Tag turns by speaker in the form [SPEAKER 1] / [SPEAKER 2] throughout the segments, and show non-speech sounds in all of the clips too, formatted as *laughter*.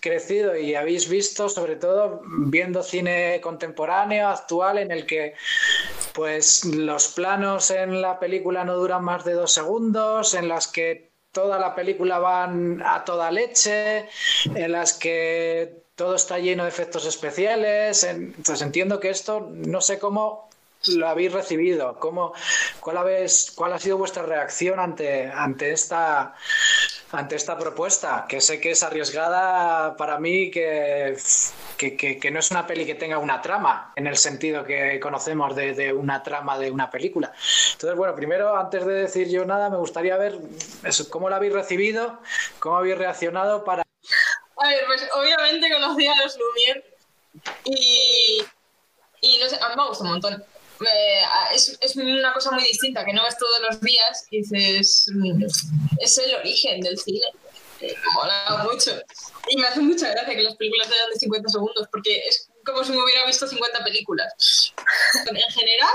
[SPEAKER 1] Crecido y habéis visto, sobre todo viendo cine contemporáneo, actual, en el que pues los planos en la película no duran más de dos segundos, en las que toda la película van a toda leche, en las que todo está lleno de efectos especiales. Entonces entiendo que esto, no sé cómo lo habéis recibido, cómo, cuál, habéis, cuál ha sido vuestra reacción ante, ante esta ante esta propuesta, que sé que es arriesgada para mí, que, que, no es una peli que tenga una trama, en el sentido que conocemos de, una trama de una película. Entonces, bueno, primero, antes de decir yo nada, me gustaría ver cómo la habéis recibido, cómo habéis reaccionado para...
[SPEAKER 2] A ver, pues obviamente conocí a los Lumière y, y no sé, a mí me gusta un montón. Eh, es, es, una cosa muy distinta, que no ves todos los días y dices, mm, es el origen del cine. Me mola mucho. Y me hace mucha gracia que las películas sean de 50 segundos, porque es como si me hubiera visto 50 películas. *laughs* En general,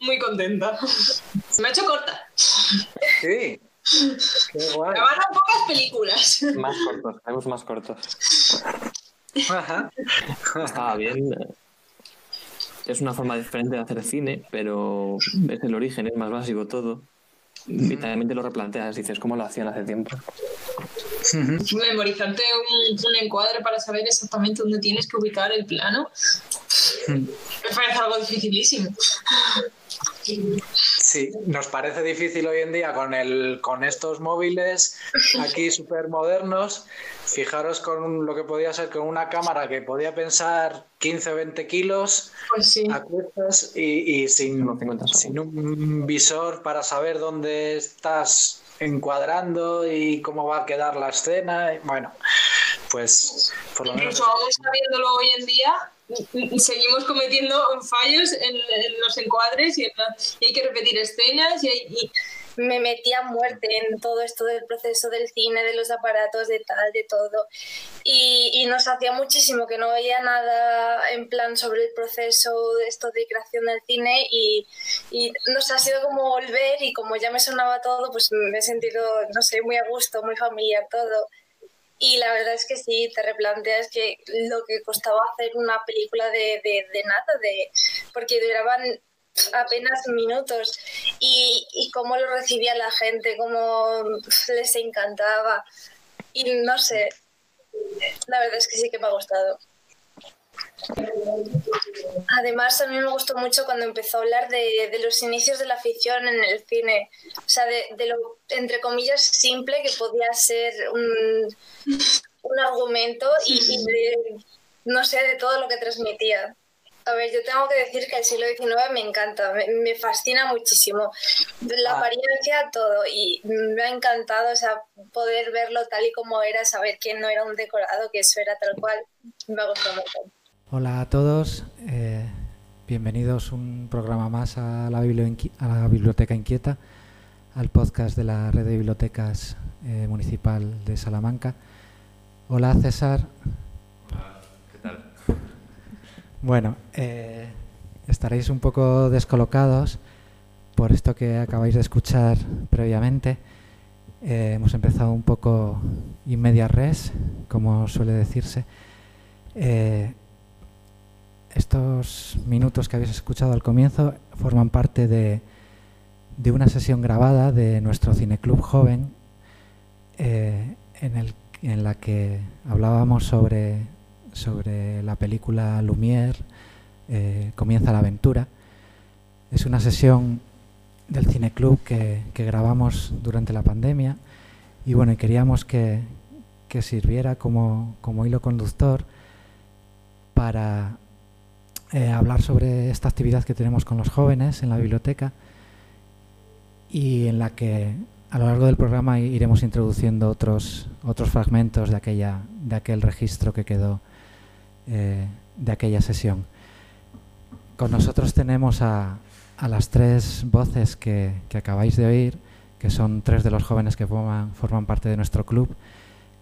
[SPEAKER 2] muy contenta. *laughs* Me ha hecho corta.
[SPEAKER 1] Sí. *laughs*
[SPEAKER 2] Qué guay. Grabaron pocas películas.
[SPEAKER 3] Más cortos, haremos más cortos.
[SPEAKER 1] Ajá.
[SPEAKER 3] Estaba bien es una forma diferente de hacer cine, pero es el origen, es más básico todo. Y también te lo replanteas, dices, ¿cómo lo hacían hace tiempo?
[SPEAKER 2] Memorizarte un, encuadre para saber exactamente dónde tienes que ubicar el plano me parece algo dificilísimo.
[SPEAKER 1] Sí, nos parece difícil hoy en día con, el, con estos móviles aquí *laughs* súper modernos. Fijaros con lo que podía ser con una cámara que podía pensar 15 o 20 kilos
[SPEAKER 2] pues sí.
[SPEAKER 1] y, sin, sin un visor para saber dónde estás encuadrando y cómo va a quedar la escena. Bueno, pues
[SPEAKER 2] por lo Incluso menos... aún sabiéndolo hoy en día, seguimos cometiendo fallos en, los encuadres y, hay que repetir escenas y,
[SPEAKER 4] me metía muerte en todo esto del proceso del cine, de los aparatos, de tal, de todo. Y, nos hacía muchísimo que no veía nada en plan sobre el proceso de esto de creación del cine y, y nos ha sido como volver y como ya me sonaba todo, pues me he sentido, no sé, muy a gusto, muy familiar todo. Y la verdad es que sí, te replanteas que lo que costaba hacer una película de, de, nada, de, porque duraban apenas minutos y, y cómo lo recibía la gente, cómo les encantaba. Y no sé, la verdad es que sí que me ha gustado. Además, a mí me gustó mucho cuando empezó a hablar de, los inicios de la ficción en el cine, o sea, de, lo, entre comillas, simple que podía ser un, argumento y, no sé, de todo lo que transmitía. A ver, yo tengo que decir que el siglo XIX me encanta, me, fascina muchísimo. La ah. apariencia, todo. Y me ha encantado, o sea, poder verlo tal y como era, saber que no era un decorado, que eso era tal cual. Me ha gustado mucho.
[SPEAKER 5] Hola a todos, eh, bienvenidos un programa más a la, Biblioteca Inquieta, al podcast de la Red de Bibliotecas eh, Municipal de Salamanca. Hola César.
[SPEAKER 3] Hola, ¿qué tal?
[SPEAKER 5] Bueno, eh, estaréis un poco descolocados por esto que acabáis de escuchar previamente. hemos empezado un poco in media res, como suele decirse. Estos minutos que habéis escuchado al comienzo forman parte de, una sesión grabada de nuestro cineclub joven, eh, en el en la que hablábamos sobre, sobre la película Lumière, eh, Comienza la aventura. Es una sesión del cineclub que, que grabamos durante la pandemia y bueno, queríamos que, que sirviera como, como, hilo conductor para eh, hablar sobre esta actividad que tenemos con los jóvenes en la biblioteca y en la que a lo largo del programa iremos introduciendo otros, otros fragmentos de, aquella, de aquel registro que quedó eh, de aquella sesión. Con nosotros tenemos a, a las tres voces que, que, acabáis de oír, que son tres de los jóvenes que forman, forman parte de nuestro club.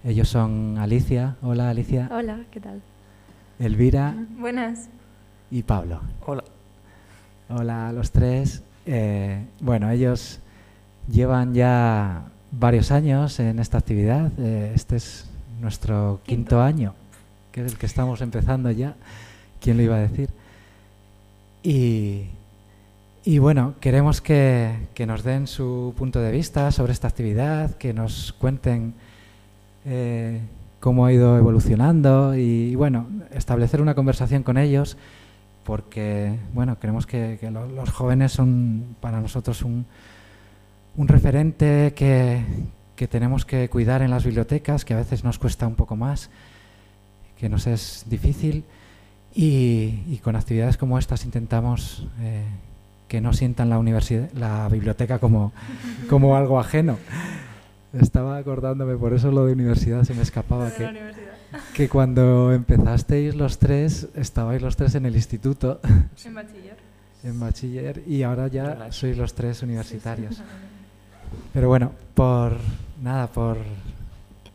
[SPEAKER 5] Ellos son Alicia. Hola, Alicia.
[SPEAKER 6] Hola, ¿qué tal?
[SPEAKER 5] Elvira.
[SPEAKER 6] Buenas.
[SPEAKER 5] Y Pablo.
[SPEAKER 3] Hola.
[SPEAKER 5] Hola a los tres. Eh, bueno, ellos llevan ya varios años en esta actividad. Eh, este es nuestro quinto. quinto año, que es el que estamos empezando ya. ¿Quién lo iba a decir? Y, y bueno, queremos que, que, nos den su punto de vista sobre esta actividad, que nos cuenten eh, cómo ha ido evolucionando y, y, bueno, establecer una conversación con ellos, porque bueno, creemos que, que lo, los jóvenes son para nosotros un, un referente que, que tenemos que cuidar en las bibliotecas, que a veces nos cuesta un poco más, que nos es difícil. Y, y, con actividades como estas intentamos eh, que no sientan la, universidad, la biblioteca como, *laughs* como algo ajeno. Estaba acordándome, por eso lo de universidad se me escapaba, que, que cuando empezasteis los tres, estabais los tres en el instituto. *laughs*
[SPEAKER 6] En bachiller.
[SPEAKER 5] En bachiller y ahora ya sois los tres universitarios. Sí, sí. Pero bueno, por nada, por,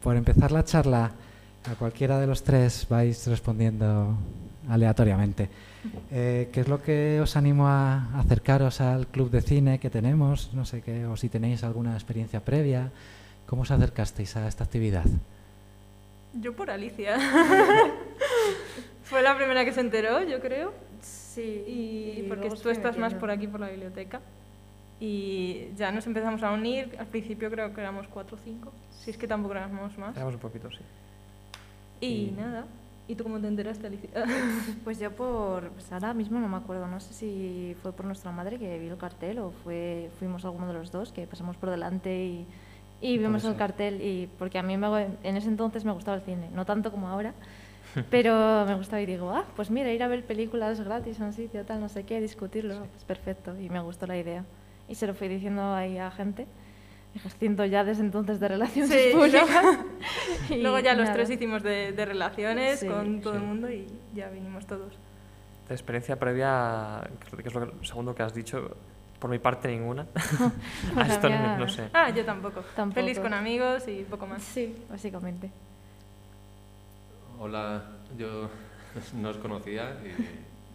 [SPEAKER 5] por empezar la charla, a cualquiera de los tres vais respondiendo aleatoriamente. Eh, ¿Qué es lo que os animo a acercaros al club de cine que tenemos? No sé qué, o si tenéis alguna experiencia previa. ¿Cómo os acercasteis a esta actividad?
[SPEAKER 6] Yo por Alicia. *laughs* Fue la primera que se enteró, yo creo.
[SPEAKER 7] Sí.
[SPEAKER 6] Y, y porque tú estás más por aquí, por la biblioteca. Y ya nos empezamos a unir. Al principio creo que éramos cuatro o cinco. Si es que tampoco éramos más.
[SPEAKER 3] Éramos un poquito, sí.
[SPEAKER 6] Y, y nada. ¿Y tú cómo te enteraste, Alicia? *laughs*
[SPEAKER 7] pues yo por... Pues ahora mismo no me acuerdo, no sé si fue por nuestra madre que vio el cartel o fue fuimos alguno de los dos que pasamos por delante y, y vimos el cartel. y Porque a mí me, en ese entonces me gustaba el cine, no tanto como ahora, *laughs* pero me gustaba y digo, ah, pues mira, ir a ver películas gratis a un sitio, tal, no sé qué, discutirlo, sí. pues perfecto, y me gustó la idea. Y se lo fui diciendo ahí a gente. Siento ya desde entonces de relaciones
[SPEAKER 6] sí,
[SPEAKER 7] públicas. *laughs*
[SPEAKER 6] y Luego ya los tres hicimos de, de relaciones sí, con todo sí. el mundo y ya vinimos todos.
[SPEAKER 3] De experiencia previa, que es lo que, segundo que has dicho, por mi parte ninguna. *laughs* *laughs*
[SPEAKER 6] pues esto no, no, sé. Ah, yo tampoco.
[SPEAKER 7] tampoco.
[SPEAKER 6] Feliz con amigos y poco más.
[SPEAKER 7] Sí, básicamente.
[SPEAKER 8] Hola, yo *laughs* no os conocía y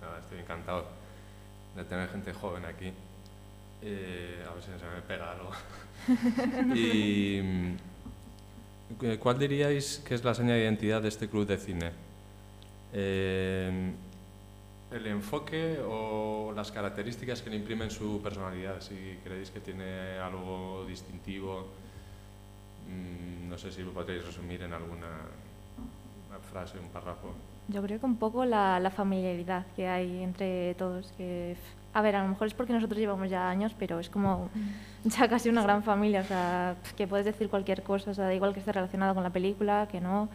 [SPEAKER 8] nada, estoy encantado de tener gente joven aquí. Eh, a ver si se me pega algo. y ¿cuál diríais que es la seña de identidad de este club de cine? Eh, ¿El enfoque o las características que le imprimen su personalidad? Si creéis que tiene algo distintivo, mmm, no sé si lo podréis resumir en alguna frase, un párrafo.
[SPEAKER 7] Yo creo que un poco la, la familiaridad que hay entre todos, que a ver, a lo mejor es porque nosotros llevamos ya años, pero es como ya casi una gran familia, o sea, que puedes decir cualquier cosa, o sea, da igual que esté relacionado con la película, que no,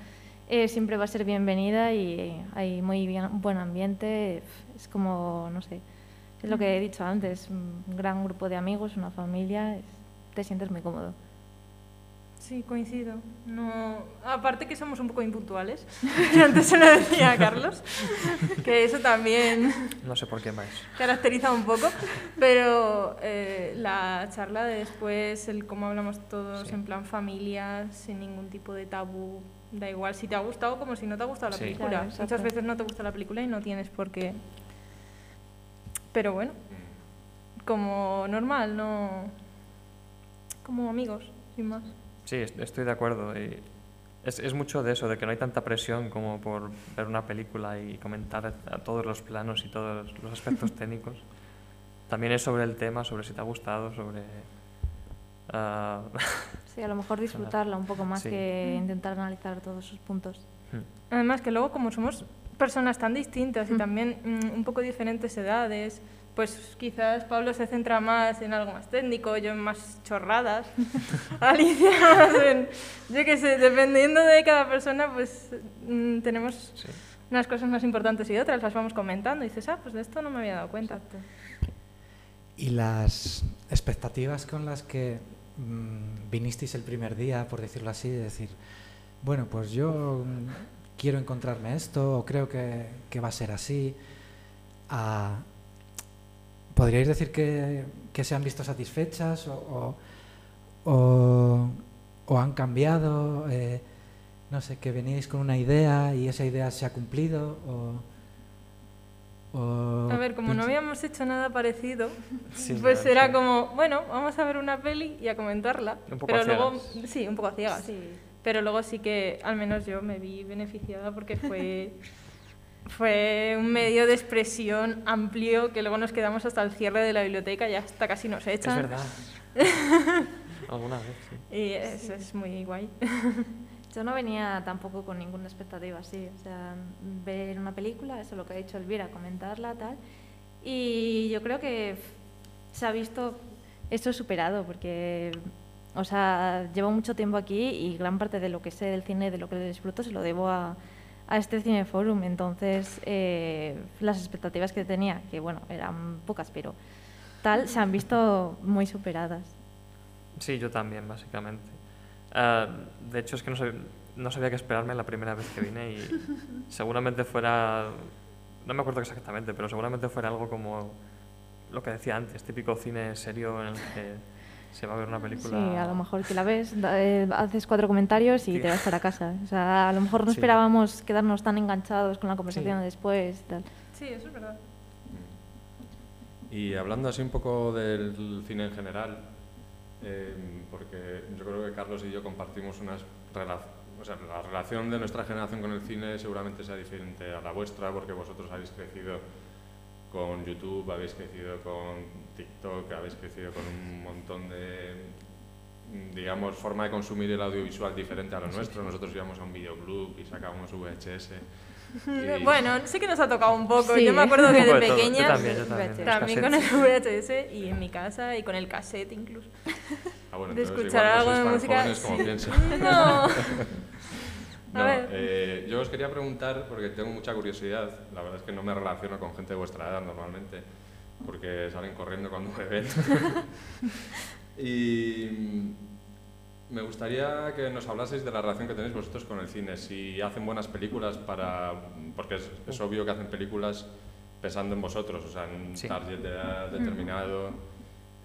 [SPEAKER 7] eh, siempre va a ser bienvenida y hay muy bien, un buen ambiente, es como, no sé, es lo que he dicho antes, un gran grupo de amigos, una familia, es, te sientes muy cómodo.
[SPEAKER 6] Sí, coincido. No, aparte que somos un poco impuntuales. *laughs* Antes se lo decía a Carlos, que eso también.
[SPEAKER 3] No sé por qué más.
[SPEAKER 6] Caracteriza un poco, pero eh, la charla de después, el cómo hablamos todos sí. en plan familia, sin ningún tipo de tabú. Da igual si te ha gustado como si no te ha gustado la sí. película. Claro, Muchas veces no te gusta la película y no tienes por qué. Pero bueno, como normal, no. Como amigos, sin más.
[SPEAKER 3] Sí, estoy de acuerdo. Y es, es, mucho de eso, de que no hay tanta presión como por ver una película y comentar a todos los planos y todos los aspectos *laughs* técnicos. También es sobre el tema, sobre si te ha gustado, sobre... Uh... *laughs*
[SPEAKER 7] Sí, a lo mejor disfrutarla un poco más
[SPEAKER 3] Sí.
[SPEAKER 7] que intentar analizar todos sus puntos.
[SPEAKER 6] Además que luego como somos personas tan distintas y también mm, un poco diferentes edades, pues quizás Pablo se centra más en algo más técnico, yo en más chorradas, *laughs* Alicia en, yo qué sé, dependiendo de cada persona, pues mm, tenemos unas cosas más importantes y otras, las vamos comentando y dices, ah, pues de esto no me había dado cuenta.
[SPEAKER 5] Y las expectativas con las que mm, vinisteis el primer día, por decirlo así, de decir, bueno, pues yo mm, quiero encontrarme esto, o creo que, que va a ser así. a- ¿Podríais decir que, que se han visto satisfechas o- o han cambiado? eh, no sé, que veníais con una idea y esa idea se ha cumplido o... o
[SPEAKER 6] A ver, como no habíamos hecho nada parecido, *laughs*
[SPEAKER 3] Sí,
[SPEAKER 6] pues
[SPEAKER 3] la
[SPEAKER 6] era
[SPEAKER 3] verdad,
[SPEAKER 6] como, bueno, vamos a ver una peli y a comentarla.
[SPEAKER 3] Un poco
[SPEAKER 6] pero
[SPEAKER 3] a
[SPEAKER 6] luego,
[SPEAKER 3] ciegas.
[SPEAKER 6] sí, un poco a ciegas. Pero luego sí que, al menos yo me vi beneficiada porque fue, *laughs* fue un medio de expresión amplio que luego nos quedamos hasta el cierre de la biblioteca y hasta casi nos
[SPEAKER 3] Es
[SPEAKER 6] echan.
[SPEAKER 3] verdad. *laughs* Alguna vez, sí.
[SPEAKER 6] Y eso es muy guay.
[SPEAKER 7] Yo no venía tampoco con ninguna expectativa así, o sea, ver una película, eso es lo que ha dicho Elvira, comentarla, tal. Y yo creo que se ha visto esto superado, porque, o sea, llevo mucho tiempo aquí y gran parte de lo que sé del cine, de lo que disfruto, se lo debo a, a este Cineforum. Entonces, eh, las expectativas que tenía, que bueno, eran pocas, pero tal, se han visto muy superadas.
[SPEAKER 3] Sí, yo también, básicamente. Ah, de hecho, es que no, sab- no sabía qué esperarme la primera vez que vine y *laughs* seguramente fuera, no me acuerdo exactamente, pero seguramente fuera algo como lo que decía antes, típico cine serio en el que se va a ver una película.
[SPEAKER 7] Sí, a lo mejor que la ves, eh, haces cuatro comentarios y
[SPEAKER 3] Sí.
[SPEAKER 7] te vas para casa. O sea, a lo mejor no
[SPEAKER 3] Sí.
[SPEAKER 7] esperábamos quedarnos tan enganchados con la conversación después y tal.
[SPEAKER 6] Sí, eso es verdad.
[SPEAKER 8] Y hablando así un poco del cine en general, eh, porque yo creo que Carlos y yo compartimos unas relaciones, o sea, la relación de nuestra generación con el cine seguramente sea diferente a la vuestra, porque vosotros habéis crecido con YouTube, habéis crecido con TikTok, habéis crecido con un montón de, digamos, forma de consumir el audiovisual diferente a lo nuestro. Nosotros íbamos a un videoclub y sacábamos VHS. Y- *laughs*
[SPEAKER 6] Bueno, sí que nos ha tocado un poco.
[SPEAKER 7] Sí.
[SPEAKER 6] Yo me acuerdo que de
[SPEAKER 3] de todo. Yo
[SPEAKER 6] pequeña
[SPEAKER 3] también, yo también.
[SPEAKER 6] También con el VHS y en mi casa y con el cassette incluso.
[SPEAKER 8] Ah, bueno,
[SPEAKER 6] de escuchar
[SPEAKER 8] igual no
[SPEAKER 6] algo de música.
[SPEAKER 8] jóvenes como *laughs*
[SPEAKER 6] sí.
[SPEAKER 8] pienso. *laughs*
[SPEAKER 6] No. A
[SPEAKER 8] No,
[SPEAKER 6] ver.
[SPEAKER 8] eh, yo os quería preguntar, porque tengo mucha curiosidad, la verdad es que no me relaciono con gente de vuestra edad normalmente, porque salen corriendo cuando me ven. y me gustaría que nos hablaseis de la relación que tenéis vosotros con el cine, si hacen buenas películas para... porque es, es obvio que hacen películas pensando en vosotros, o sea, en un
[SPEAKER 3] Sí.
[SPEAKER 8] target de edad determinado.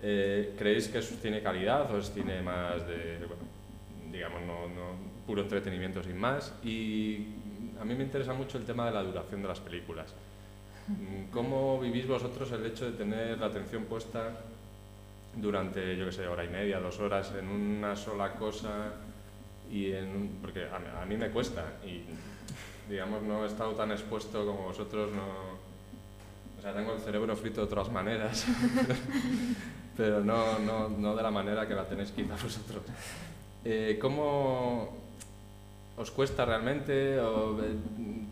[SPEAKER 8] Eh, ¿Creéis que es cine calidad o es cine más de, bueno, digamos, no, no- puro entretenimiento sin más? Y a mí me interesa mucho el tema de la duración de las películas. *laughs* ¿Cómo vivís vosotros el hecho de tener la atención puesta durante, yo qué sé, hora y media, dos horas en una sola cosa? Y en porque a, a mí me cuesta y, digamos, no he estado tan expuesto como vosotros, no... O sea, tengo el cerebro frito de otras maneras, *laughs* pero no, no, no de la manera que la tenéis quizás vosotros. Eh, ¿Cómo os cuesta realmente? ¿O eh,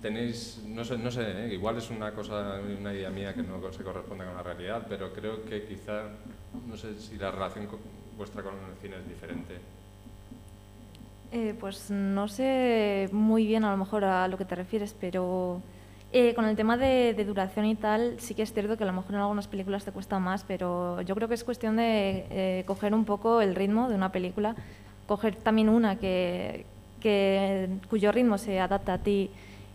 [SPEAKER 8] tenéis, no sé, no sé eh, igual es una cosa, una idea mía que no se corresponde con la realidad, pero creo que quizá, no sé si la relación co- vuestra con el cine es diferente.
[SPEAKER 7] Eh, pues no sé muy bien a lo mejor a lo que te refieres, pero eh, con el tema de, de duración y tal, sí que es cierto que a lo mejor en algunas películas te cuesta más, pero yo creo que es cuestión de eh, coger un poco el ritmo de una película, coger también una que, que, cuyo ritmo se adapta a ti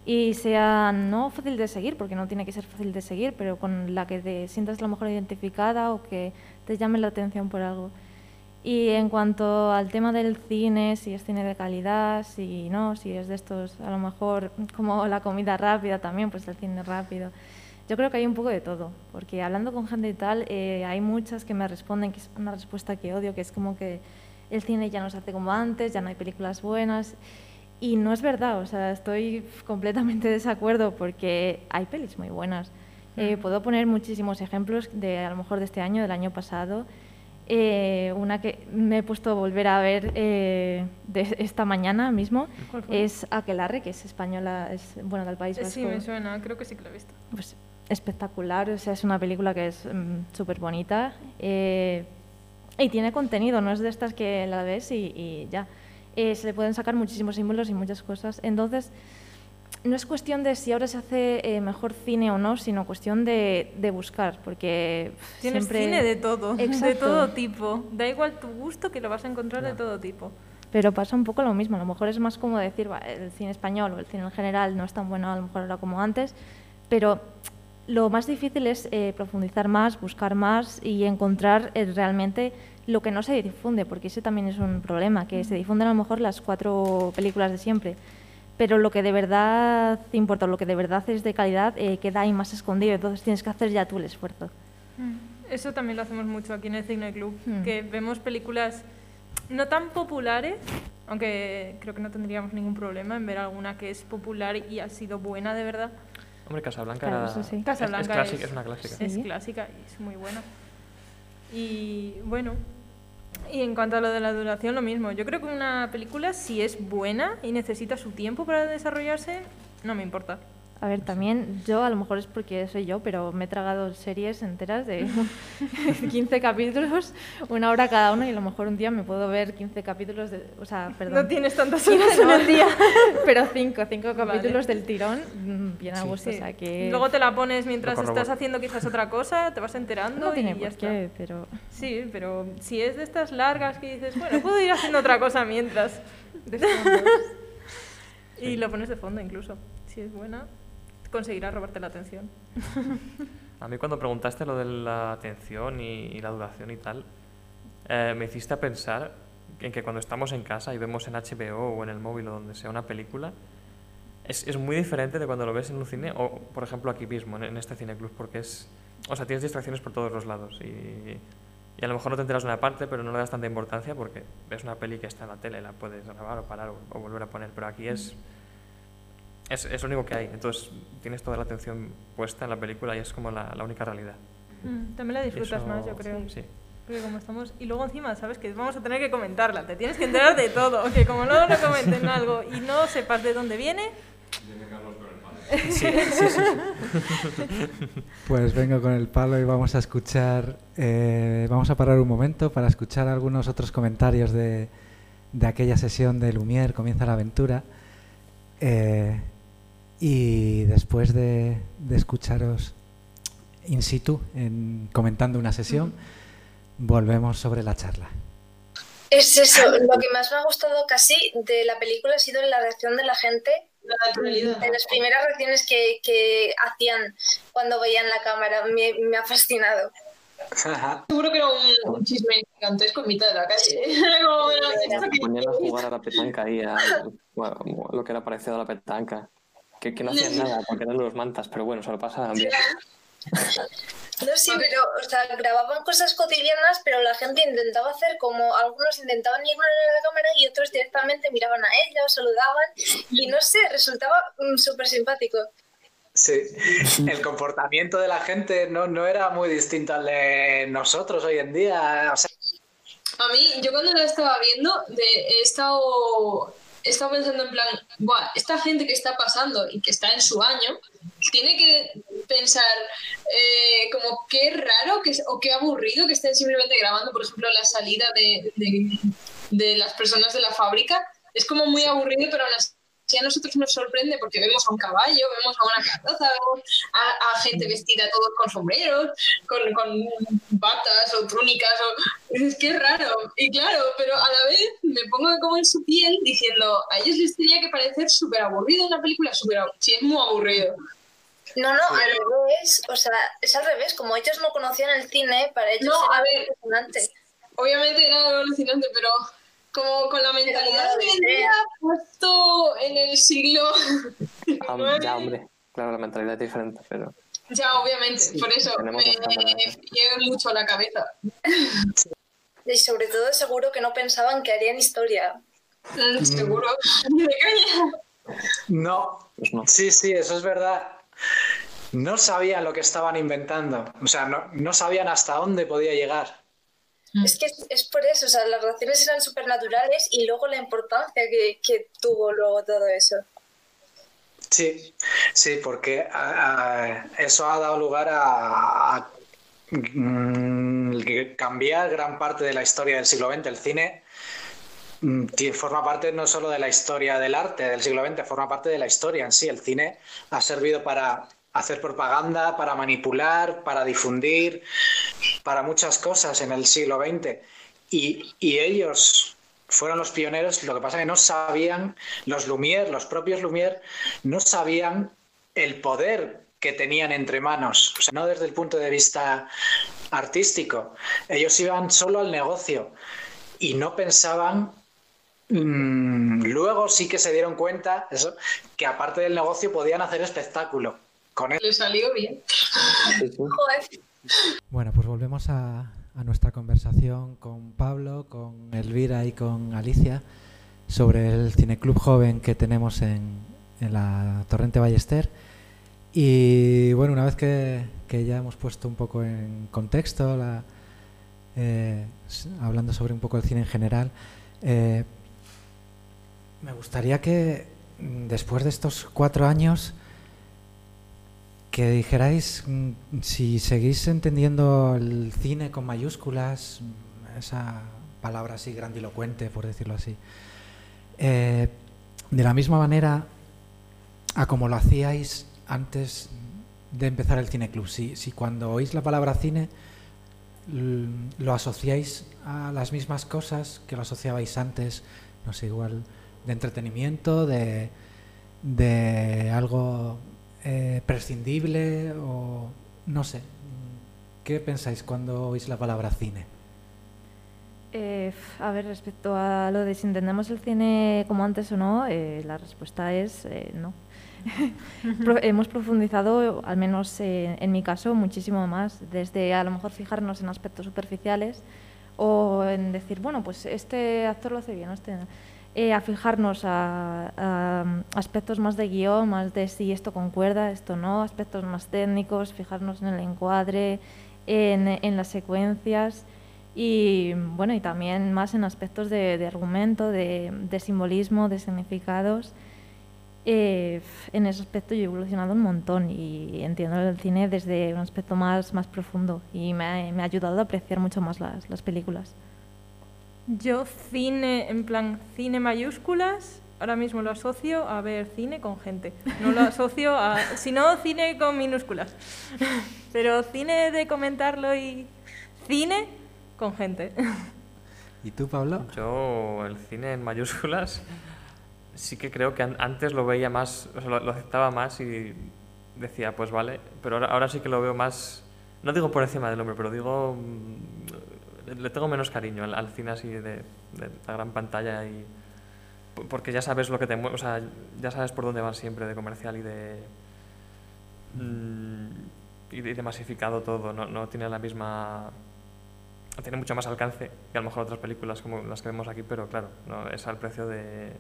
[SPEAKER 7] y sea no fácil de seguir, porque no tiene que ser fácil de seguir, pero con la que te sientas a lo mejor identificada o que te llame la atención por algo. Y en cuanto al tema del cine, si es cine de calidad, si no, si es de estos, a lo mejor como la comida rápida también, pues el cine rápido. Yo creo que hay un poco de todo, porque hablando con gente y tal, eh, hay muchas que me responden que es una respuesta que odio, que es como que el cine ya no se hace como antes, ya no hay películas buenas. Y no es verdad, o sea, estoy *laughs* completamente de desacuerdo porque hay pelis muy buenas. Eh, puedo poner muchísimos ejemplos de a lo mejor de este año, del año pasado. Eh, una que me he puesto a volver a ver eh, de *laughs* esta mañana mismo es Aquelarre, que es española, es bueno del País
[SPEAKER 6] Eh,
[SPEAKER 7] Vasco.
[SPEAKER 6] Sí, me suena, creo que sí que lo he visto.
[SPEAKER 7] Pues, espectacular, o sea, es una película que es mm, súper bonita eh, y tiene contenido, no es de estas que la ves y, y ya. Eh, se le pueden sacar muchísimos símbolos y muchas cosas. Entonces, no es cuestión de si ahora se hace eh, mejor cine o no, sino cuestión de, de buscar, porque
[SPEAKER 6] Tienes
[SPEAKER 7] siempre...
[SPEAKER 6] cine de todo, de
[SPEAKER 7] Exacto.
[SPEAKER 6] todo tipo. Da igual tu gusto que lo vas a encontrar de todo tipo.
[SPEAKER 7] Pero pasa un poco lo mismo, a lo mejor es más como decir, "Va, el cine español o el cine en general no es tan bueno a lo mejor ahora como antes, pero lo más difícil es eh, profundizar más, buscar más y encontrar eh, realmente lo que no se difunde, porque ese también es un problema, que se difunden a lo mejor las cuatro películas de siempre, pero lo que de verdad importa, lo que de verdad es de calidad, eh, queda ahí más escondido, entonces tienes que hacer ya tú el esfuerzo.
[SPEAKER 6] Eso también lo hacemos mucho aquí en el Cine Club,
[SPEAKER 7] Mm.
[SPEAKER 6] que vemos películas no tan populares, aunque creo que no tendríamos ningún problema en ver alguna que es popular y ha sido buena de verdad.
[SPEAKER 3] Hombre, Casablanca
[SPEAKER 7] Claro,
[SPEAKER 3] era-
[SPEAKER 7] eso sí.
[SPEAKER 3] es-
[SPEAKER 6] Casablanca
[SPEAKER 3] es, clásica, es una clásica.
[SPEAKER 6] Es
[SPEAKER 7] Sí.
[SPEAKER 6] clásica y es muy buena. Y bueno, y en cuanto a lo de la duración, lo mismo. Yo creo que una película, si es buena y necesita su tiempo para desarrollarse, no me importa.
[SPEAKER 7] A ver, también yo, a lo mejor es porque soy yo, pero me he tragado series enteras de *laughs* *laughs* 15 capítulos, una hora cada uno, y a lo mejor un día me puedo ver 15 capítulos, de, o sea, perdón.
[SPEAKER 6] No tienes tantas horas en el día. *laughs*
[SPEAKER 7] pero 5, 5
[SPEAKER 6] Vale.
[SPEAKER 7] capítulos del tirón, mm, bien a gusto,
[SPEAKER 6] Sí.
[SPEAKER 7] o sea que...
[SPEAKER 6] Luego te la pones mientras estás haciendo quizás otra cosa, te vas enterando
[SPEAKER 7] no tiene
[SPEAKER 6] y ya
[SPEAKER 7] por
[SPEAKER 6] está.
[SPEAKER 7] qué, pero...
[SPEAKER 6] Sí, pero si es de estas largas que dices, bueno, puedo ir haciendo otra cosa mientras.
[SPEAKER 7] de.
[SPEAKER 6] Y lo pones de fondo incluso. Si es buena, conseguirás robarte la atención. *laughs*
[SPEAKER 3] A mí cuando preguntaste lo de la atención y, y la duración y tal, eh, me hiciste pensar en que cuando estamos en casa y vemos en HBO o en el móvil o donde sea una película, es, es muy diferente de cuando lo ves en un cine o, por ejemplo, aquí mismo, en, en este cineclub, porque es... O sea, tienes distracciones por todos los lados y, y a lo mejor no te enteras de una parte, pero no le das tanta importancia porque ves una peli que está en la tele, la puedes grabar o parar o, o volver a poner, pero aquí es... Es, es lo único que hay, entonces tienes toda la atención puesta en la película y es como la, la única realidad.
[SPEAKER 6] Mm, También la disfrutas
[SPEAKER 3] Eso-
[SPEAKER 6] más, yo creo.
[SPEAKER 3] Sí.
[SPEAKER 6] Porque como estamos... Y luego encima, ¿sabes? Que vamos a tener que comentarla. Te tienes que enterar de todo. *laughs* Que como luego no comenten algo y no sepas de dónde viene... *laughs*
[SPEAKER 3] Sí, sí, sí. *laughs*
[SPEAKER 5] Pues vengo con el palo y vamos a escuchar, eh, vamos a parar un momento para escuchar algunos otros comentarios de, de aquella sesión de Lumière, comienza la aventura. Eh, y después de, de escucharos in situ, en, comentando una sesión, volvemos sobre la charla.
[SPEAKER 4] Es eso, lo que más me ha gustado casi de la película ha sido la reacción de la gente,
[SPEAKER 2] La naturalidad.
[SPEAKER 4] de las primeras reacciones que, que hacían cuando veían la cámara. Me, me ha fascinado. *laughs*
[SPEAKER 2] Seguro que era un, un chisme gigantesco en mitad de la calle. Era *laughs* como, bueno, esto que-
[SPEAKER 9] Ponían a jugar a la petanca ahí, a, bueno, lo que era parecido a la petanca. Que, que no hacían nada porque eran los mantas, pero bueno, se lo pasaban bien. *laughs*
[SPEAKER 4] No, sí, pero o sea, grababan cosas cotidianas, pero la gente intentaba hacer como algunos intentaban ignorar la cámara y otros directamente miraban a ellos, saludaban y no sé, resultaba mm, súper simpático.
[SPEAKER 1] Sí, el comportamiento de la gente no, no era muy distinto al de nosotros hoy en día. O sea,
[SPEAKER 2] A mí, yo cuando la estaba viendo, de, he estado he estado pensando en plan, Buah, esta gente que está pasando y que está en su año, tiene que pensar eh, como qué raro que, o qué aburrido que estén simplemente grabando, por ejemplo, la salida de, de, de las personas de la fábrica. Es como muy aburrido, pero aún así a nosotros nos sorprende porque vemos a un caballo, vemos a una carroza, vemos a, a gente vestida todos con sombreros, con, con batas o túnicas. O... Es que es raro. Y claro, pero a la vez me pongo como en su piel diciendo, a ellos les tenía que parecer súper aburrido una película, súper. Sí, es muy aburrido.
[SPEAKER 4] No, no, al revés, o sea, es al revés, como ellos no conocían el cine, para ellos
[SPEAKER 2] No,
[SPEAKER 4] era
[SPEAKER 2] a ver. Obviamente era alucinante, pero como con la mentalidad de hoy en día puesto en el siglo *laughs*
[SPEAKER 9] Ah, ya, hombre, claro, la mentalidad es diferente, pero
[SPEAKER 2] ya obviamente, por eso me lleve mucho a la cabeza.
[SPEAKER 4] Y sobre todo seguro que no pensaban que harían historia.
[SPEAKER 2] Mm, Seguro. *laughs* De caña.
[SPEAKER 1] no,
[SPEAKER 9] pues no.
[SPEAKER 1] sí, sí, eso es verdad. No sabían lo que estaban inventando. O sea, no, no sabían hasta dónde podía llegar.
[SPEAKER 4] Mm. Es que es, por eso, o sea, las relaciones eran supernaturales y luego la importancia que, que tuvo luego todo eso.
[SPEAKER 1] Sí, sí, porque eso ha dado lugar a, mm, cambiar gran parte de la historia del siglo XX. El cine mm, forma parte no solo de la historia del arte del siglo XX, forma parte de la historia en sí. El cine ha servido para hacer propaganda, para manipular, para difundir, para muchas cosas en el siglo XX. Y, ellos fueron los pioneros, lo que pasa es que no sabían, los Lumière, los propios Lumière, no sabían el poder que tenían entre manos, o sea, no desde el punto de vista artístico. Ellos iban solo al negocio y no pensaban mm, luego sí que se dieron cuenta eso, que aparte del negocio podían hacer espectáculo. Con él.
[SPEAKER 2] Le salió bien.
[SPEAKER 5] bueno, pues volvemos a, a nuestra conversación con Pablo, con Elvira y con Alicia sobre el cineclub joven que tenemos en, en la Torrente Ballester. Y bueno, una vez que, que, ya hemos puesto un poco en contexto, la, eh, hablando sobre un poco el cine en general, eh, me gustaría que mm, después de estos cuatro años que dijerais mm, si seguís entendiendo el cine con mayúsculas, esa palabra así grandilocuente, por decirlo así, eh, de la misma manera a como lo hacíais antes de empezar el Cine Club. Si, si cuando oís la palabra cine lo asociáis a las mismas cosas que lo asociabais antes, no sé, igual de entretenimiento, de, de algo eh, prescindible o no sé. ¿Qué pensáis cuando oís la palabra cine?
[SPEAKER 7] Eh, a ver, respecto a lo de si entendemos el cine como antes o no, eh, la respuesta es no. *laughs* hemos profundizado, al menos en mi caso, muchísimo más, desde a lo mejor fijarnos en aspectos superficiales o en decir, bueno, pues este actor lo hace bien, este eh, a fijarnos a, aspectos más de guion, más de si esto concuerda, esto no, aspectos más técnicos, fijarnos en el encuadre, en, las secuencias y bueno y también más en aspectos de, argumento, de, simbolismo, de significados. Eh, en ese aspecto yo he evolucionado un montón y entiendo el cine desde un aspecto más, más profundo y me ha, ayudado a apreciar mucho más las, las películas.
[SPEAKER 6] Yo cine, en plan cine mayúsculas, ahora mismo lo asocio a ver cine con gente. No lo asocio a, si no, cine con minúsculas. *laughs* Pero cine de comentarlo y cine con gente.
[SPEAKER 5] ¿Y tú, Pablo?
[SPEAKER 3] Yo el cine en mayúsculas sí que creo que antes lo veía más, o sea, lo, aceptaba más y decía, pues vale, pero ahora, ahora sí que lo veo más, no digo por encima del hombre, pero digo le tengo menos cariño al, cine así de, la gran pantalla y porque ya sabes lo que te mueve, o sea, ya sabes por dónde van siempre de comercial y de mm, y de, masificado todo, no, no, tiene la misma tiene mucho más alcance que a lo mejor otras películas como las que vemos aquí, pero claro, no, es al precio de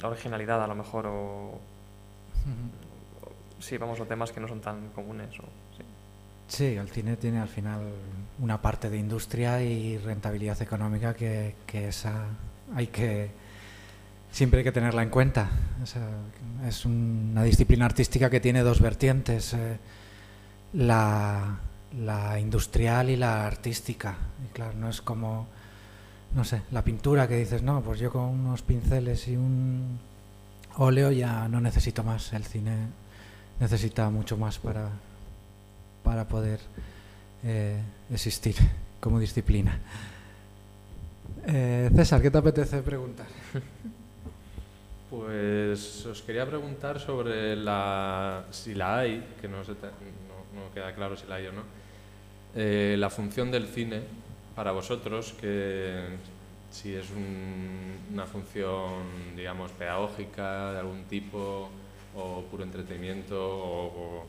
[SPEAKER 3] la originalidad a lo mejor o, sí, vamos, a temas que no son tan comunes o, sí.
[SPEAKER 5] Sí, el cine tiene al final una parte de industria y rentabilidad económica que, esa hay que siempre hay que tenerla en cuenta. es una disciplina artística que tiene dos vertientes, eh, la, industrial y la artística. Y claro, no es como, no sé, la pintura que dices, no, pues yo con unos pinceles y un óleo ya no necesito más. El cine necesita mucho más para, para poder eh, existir como disciplina. Eh, César, ¿qué te apetece preguntar? *laughs*
[SPEAKER 8] Pues os quería preguntar sobre la, si la hay, que no, no, queda claro si la hay o no, eh, la función del cine para vosotros, que si es una función, digamos, pedagógica de algún tipo, o puro entretenimiento, o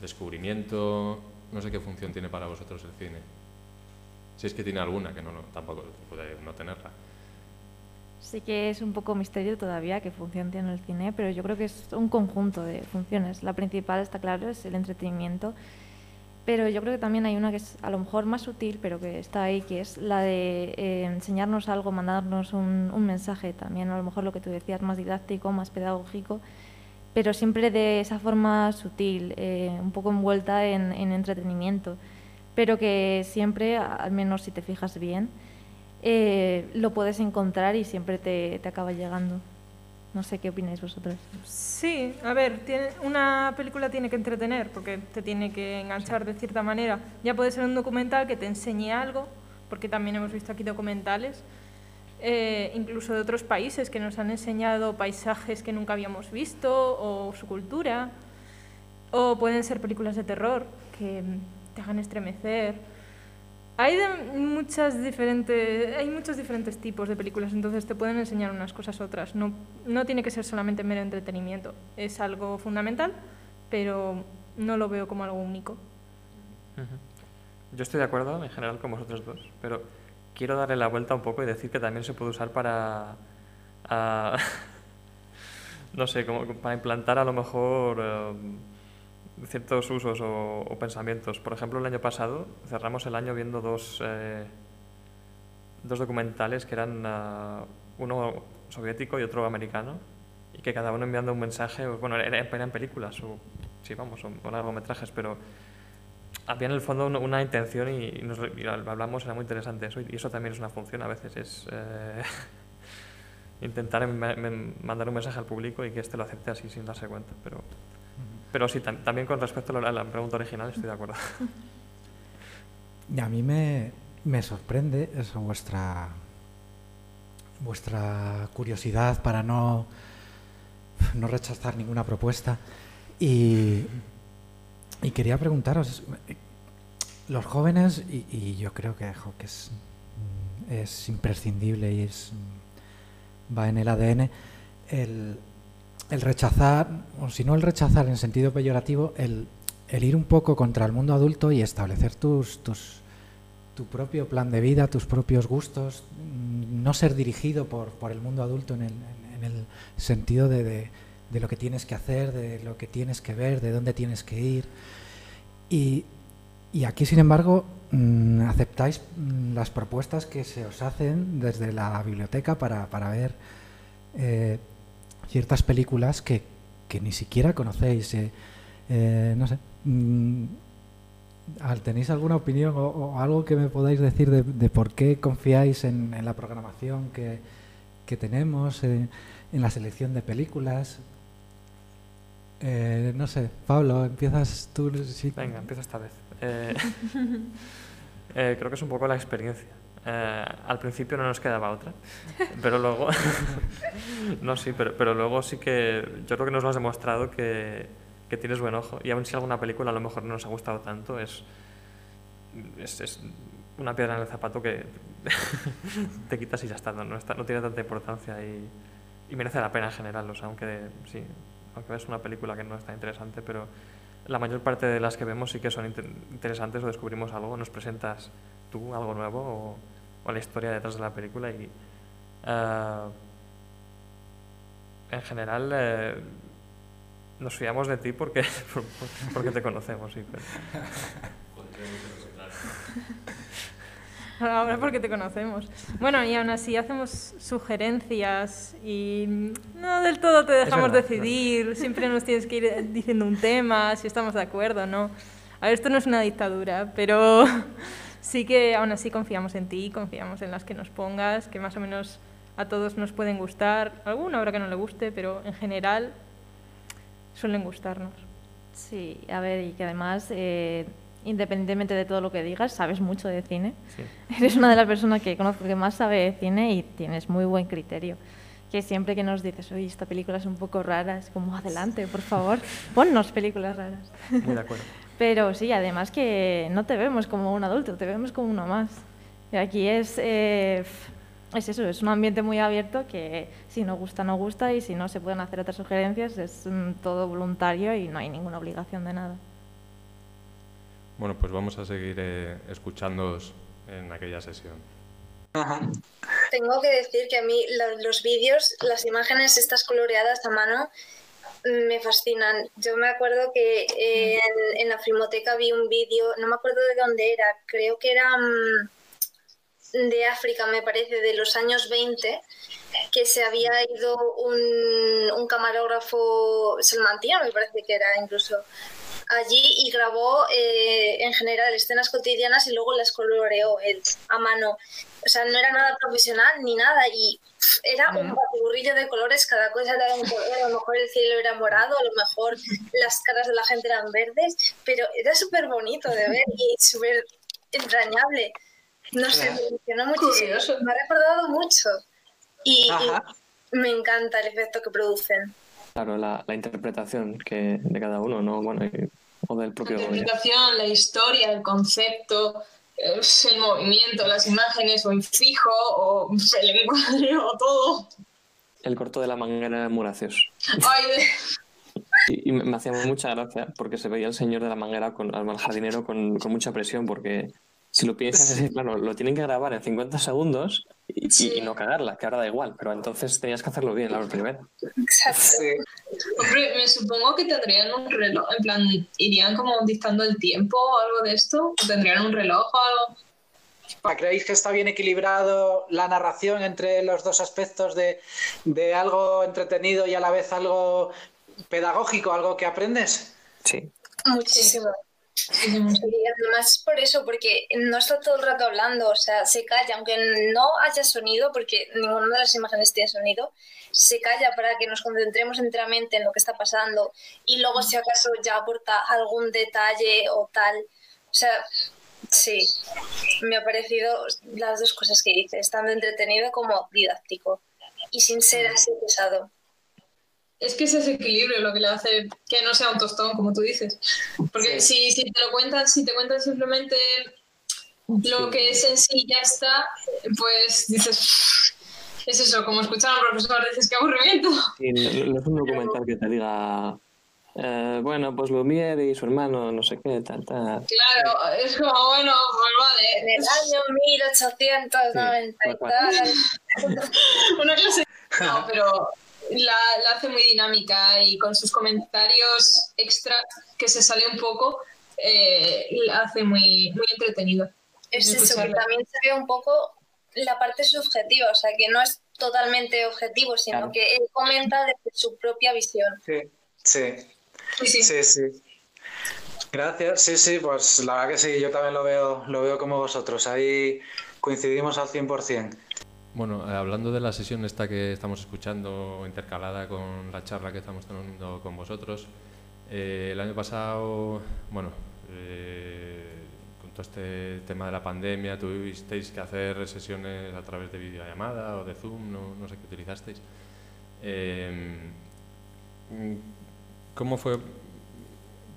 [SPEAKER 8] descubrimiento, no sé qué función tiene para vosotros el cine. Si es que tiene alguna, que no, tampoco puede no tenerla.
[SPEAKER 7] Sí que es un poco misterio todavía qué función tiene el cine, pero yo creo que es un conjunto de funciones. La principal, está claro, es el entretenimiento. pero yo creo que también hay una que es a lo mejor más sutil, pero que está ahí, que es la de eh, enseñarnos algo, mandarnos un, un, mensaje también, a lo mejor lo que tú decías, más didáctico, más pedagógico, pero siempre de esa forma sutil, eh, un poco envuelta en, en, entretenimiento, pero que siempre, al menos si te fijas bien, eh, lo puedes encontrar y siempre te, te acaba llegando. No sé qué opináis vosotros.
[SPEAKER 6] Sí, a ver, tiene, una película tiene que entretener porque te tiene que enganchar de cierta manera. Ya puede ser un documental que te enseñe algo, porque también hemos visto aquí documentales, eh, incluso de otros países que nos han enseñado paisajes que nunca habíamos visto o su cultura. O pueden ser películas de terror que te hagan estremecer hay muchas diferentes, hay muchos diferentes tipos de películas, entonces te pueden enseñar unas cosas otras. No, no tiene que ser solamente mero entretenimiento. Es algo fundamental, pero no lo veo como algo único.
[SPEAKER 3] Yo estoy de acuerdo en general con vosotros dos, pero quiero darle la vuelta un poco y decir que también se puede usar para, *laughs* no sé, como para implantar a lo mejor eh, ciertos usos o, pensamientos. Por ejemplo, el año pasado cerramos el año viendo dos, eh, dos documentales que eran uh, uno soviético y otro americano y que cada uno enviando un mensaje, bueno, eran, películas o, sí, vamos, o, largometrajes, pero había en el fondo una, intención y, nos, hablamos, era muy interesante eso y eso también es una función a veces, es eh, *laughs* intentar mandar un mensaje al público y que éste lo acepte así sin darse cuenta, pero pero sí, también con respecto a la pregunta original estoy de acuerdo. *laughs*
[SPEAKER 5] Y a mí me, me sorprende eso, vuestra, vuestra curiosidad para no, no rechazar ninguna propuesta. Y, y quería preguntaros, los jóvenes, y, yo creo que, es, es imprescindible y es, va en el ADN, el, el rechazar, o si no el rechazar en sentido peyorativo, el, ir un poco contra el mundo adulto y establecer tus, tus, tu propio plan de vida, tus propios gustos, no ser dirigido por, por el mundo adulto en el, en el sentido de, lo que tienes que hacer, de lo que tienes que ver, de dónde tienes que ir. Y, y aquí, sin embargo, mm, aceptáis mm, las propuestas que se os hacen desde la biblioteca para, para ver eh, ciertas películas que, que ni siquiera conocéis. Eh, eh, no sé. Mm, ¿Tenéis alguna opinión o, algo que me podáis decir de, de por qué confiáis en, en la programación que, que tenemos, en la selección de películas? No sé, Pablo, empiezas tú.
[SPEAKER 3] Sí. Venga, empiezo esta vez. *laughs* creo que es un poco la experiencia. Eh, al principio no nos quedaba otra, pero luego, *laughs* no sí, pero, pero, luego sí que yo creo que nos lo has demostrado que, que, tienes buen ojo y aun si alguna película a lo mejor no nos ha gustado tanto, es, es, una piedra en el zapato que *laughs* te quitas y ya está, no, está, no tiene tanta importancia y, y, merece la pena en aunque sí, aunque es una película que no está interesante, pero la mayor parte de las que vemos sí que son interesantes o descubrimos algo, nos presentas tú algo nuevo o, o la historia detrás de la película y uh, en general eh, nos fiamos de ti porque, *laughs* porque te conocemos. Sí, pero... *laughs*
[SPEAKER 6] Ahora porque te conocemos. Bueno, y aún así hacemos sugerencias y no del todo te dejamos decidir. Siempre nos tienes que ir diciendo un tema, si estamos de acuerdo, ¿no? A ver, esto no es una dictadura, pero *laughs* sí que aún así confiamos en ti, confiamos en las que nos pongas, que más o menos a todos nos pueden gustar. Alguna habrá que no le guste, pero en general suelen gustarnos.
[SPEAKER 7] Sí, a ver, y que además... Eh, independientemente de todo lo que digas, sabes mucho de cine. *laughs* Eres una de las personas que conozco que más sabe de cine y tienes muy buen criterio. Que siempre que nos dices, oye, esta película es un poco rara, es como, adelante, por favor, *laughs* ponnos películas raras.
[SPEAKER 3] Muy de acuerdo. *laughs*
[SPEAKER 7] Pero sí, además que no te vemos como un adulto, te vemos como uno más. Y aquí es, eh, es eso, es un ambiente muy abierto que si no gusta, no gusta y si no se pueden hacer otras sugerencias, es mm, todo voluntario y no hay ninguna obligación de nada.
[SPEAKER 8] Bueno, pues vamos a seguir eh, escuchándoos en aquella sesión.
[SPEAKER 4] Tengo que decir que a mí los vídeos, las imágenes estas coloreadas a mano, me fascinan. Yo me acuerdo que en, en la filmoteca vi un vídeo, no me acuerdo de dónde era, creo que era mm, de África, me parece, de los años 20, que se había ido un, un camarógrafo salmantino, me parece que era incluso allí y grabó eh, en general escenas cotidianas y luego las coloreó él a mano. O sea, no era nada profesional ni nada y era un burrillo de colores, cada cosa era un color, a lo mejor el cielo era morado, a lo mejor las caras de la gente eran verdes, pero era súper bonito de ver y súper entrañable. No sé, me emocionó muchísimo, me ha recordado mucho y, y me encanta el efecto que producen.
[SPEAKER 9] Claro, la, la interpretación que de cada uno, ¿no? Bueno, y- o del propio
[SPEAKER 2] La interpretación, la historia, el concepto, el movimiento, las imágenes, o en fijo, o el encuadre, *laughs* o todo.
[SPEAKER 9] El corto de la manguera era muy gracioso.
[SPEAKER 2] Ay, de-
[SPEAKER 9] Y, me hacía mucha gracia porque se veía el señor de la manguera con al jardinero con, con mucha presión porque si lo piensas es claro, lo tienen que grabar en 50 segundos y, no cagarla, que ahora da igual, pero entonces tenías que hacerlo bien la primera.
[SPEAKER 4] Exacto.
[SPEAKER 1] Sí.
[SPEAKER 2] Hombre, me supongo que tendrían un reloj, en plan, irían como dictando el tiempo o algo de esto, o tendrían un reloj o algo.
[SPEAKER 1] ¿Creéis que está bien equilibrado la narración entre los dos aspectos de, de algo entretenido y a la vez algo pedagógico, algo que aprendes?
[SPEAKER 9] Sí.
[SPEAKER 4] Muchísimo. Y además por eso, porque no está todo el rato hablando, o sea, se calla, aunque no haya sonido, porque ninguna de las imágenes tiene sonido, se calla para que nos concentremos enteramente en lo que está pasando y luego si acaso ya aporta algún detalle o tal. O sea, sí, me ha parecido las dos cosas que dices, tanto entretenido como didáctico y sin ser así pesado.
[SPEAKER 2] Es que es ese equilibrio lo que le hace que no sea un tostón, como tú dices. Porque si, si te lo cuentan, si te cuentan simplemente lo que es en sí ya está, pues dices, es eso, como escuchar a un profesor, dices, qué aburrimiento.
[SPEAKER 9] No, no es un documental que te diga, eh, bueno, pues Lumière y su hermano, no sé qué, tal, tal.
[SPEAKER 2] Claro, es como, bueno, pues
[SPEAKER 4] En
[SPEAKER 2] vale.
[SPEAKER 4] el año 1890 y tal. *laughs*
[SPEAKER 2] Una clase. No, pero la, la hace muy dinámica y con sus comentarios extra que se sale un poco, eh, la hace muy, muy entretenido.
[SPEAKER 4] Es eso, que también se ve un poco la parte subjetiva, o sea, que no es totalmente objetivo, sino
[SPEAKER 9] Claro.
[SPEAKER 4] que él comenta desde su propia visión.
[SPEAKER 1] Sí, sí,
[SPEAKER 2] Sí, sí.
[SPEAKER 1] sí, sí. Gracias, sí, sí, pues la verdad que sí, yo también lo veo, lo veo como vosotros, ahí coincidimos al 100%.
[SPEAKER 8] Bueno, eh, hablando de la sesión esta que estamos escuchando intercalada con la charla que estamos teniendo con vosotros, eh, el año pasado, bueno, eh, con todo este tema de la pandemia, tuvisteis que hacer sesiones a través de videollamada o de Zoom, no, sé qué utilizasteis. ¿Cómo fue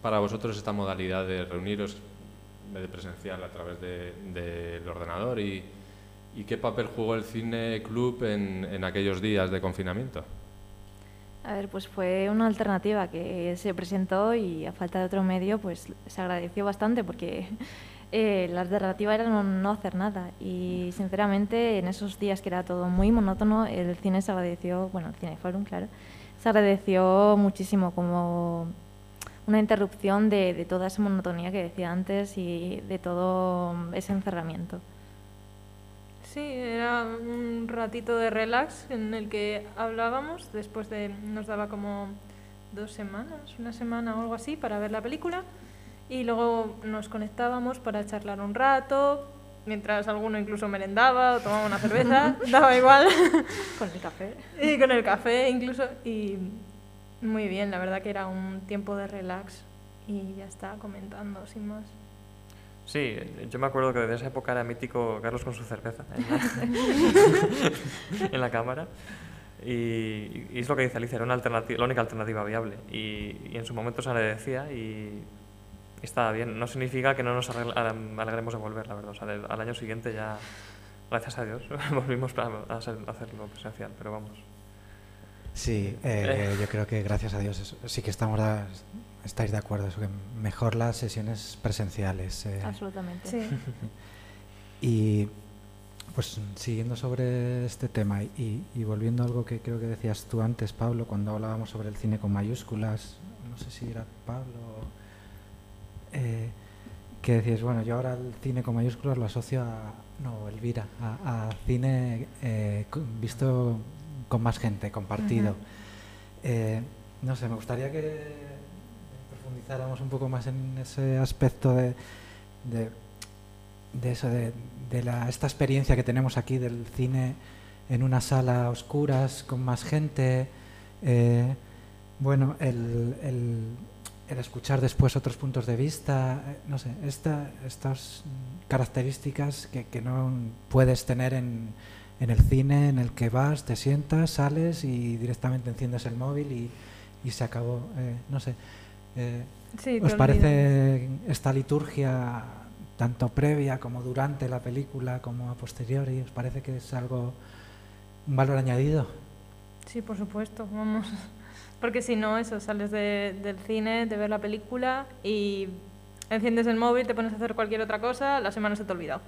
[SPEAKER 8] para vosotros esta modalidad de reuniros de presencial a través de- del ordenador y, y qué papel jugó el cine club en, en aquellos días de confinamiento?
[SPEAKER 7] A ver, pues fue una alternativa que se presentó y a falta de otro medio, pues se agradeció bastante porque *laughs* eh, la alternativa era no, no hacer nada. Y sinceramente, en esos días que era todo muy monótono, el cine se agradeció, bueno, el cine forum, claro, se agradeció muchísimo como una interrupción de toda esa monotonía que decía antes y de todo ese encerramiento.
[SPEAKER 6] Sí, era un ratito de relax en el que hablábamos, después de, nos daba como dos semanas, una semana o algo así para ver la película, y luego nos conectábamos para charlar un rato, mientras alguno incluso merendaba o tomaba una cerveza, *laughs* daba igual,
[SPEAKER 7] Con el café.
[SPEAKER 6] y con el café incluso, y muy bien, la verdad que era un tiempo de relax. Y ya está, comentando sin más.
[SPEAKER 3] Sí, yo me acuerdo que desde esa época era mítico Carlos con su cerveza en la, *laughs* en la cámara. Y, y es lo que dice Alicia, era una alternativa, la única alternativa viable. Y, y en su momento se agradecía y, y estaba bien. No significa que no nos alegremos de volver, la verdad. O sea, del- al año siguiente ya, gracias a Dios, *laughs* volvimos a, hacer- a hacerlo presencial, pero vamos.
[SPEAKER 5] Sí, eh, yo creo que gracias a Dios eso- sí que estamos estáis de acuerdo, eso que mejor las sesiones presenciales. eh,
[SPEAKER 7] Absolutamente.
[SPEAKER 6] Sí. *laughs*
[SPEAKER 5] y pues siguiendo sobre este tema y, volviendo a algo que creo que decías tú antes, Pablo, cuando hablábamos sobre el cine con mayúsculas, no sé si era Pablo, eh, que decías, bueno, yo ahora el cine con mayúsculas lo asocio a, no, Elvira, a, cine eh, visto con más gente, compartido. Eh, no sé, me gustaría que profundizáramos un poco más en ese aspecto de, de, eso, de, la, esta experiencia que tenemos aquí del cine en una sala oscuras, con más gente. Eh, bueno, el, el, escuchar después otros puntos de vista, eh, no sé, esta, estas características que, que no puedes tener en, en, el cine en el que vas, te sientas, sales y directamente enciendes el móvil y, y se acabó. Eh, no sé, ¿os parece esta liturgia tanto previa como durante la película como a posteriori? ¿Os parece que es algo, un valor añadido?
[SPEAKER 6] Sí, por supuesto, vamos. *laughs* Porque si no, eso, sales del cine, de ver la película y enciendes el móvil, te pones a hacer cualquier otra cosa, la semana se te ha olvidado.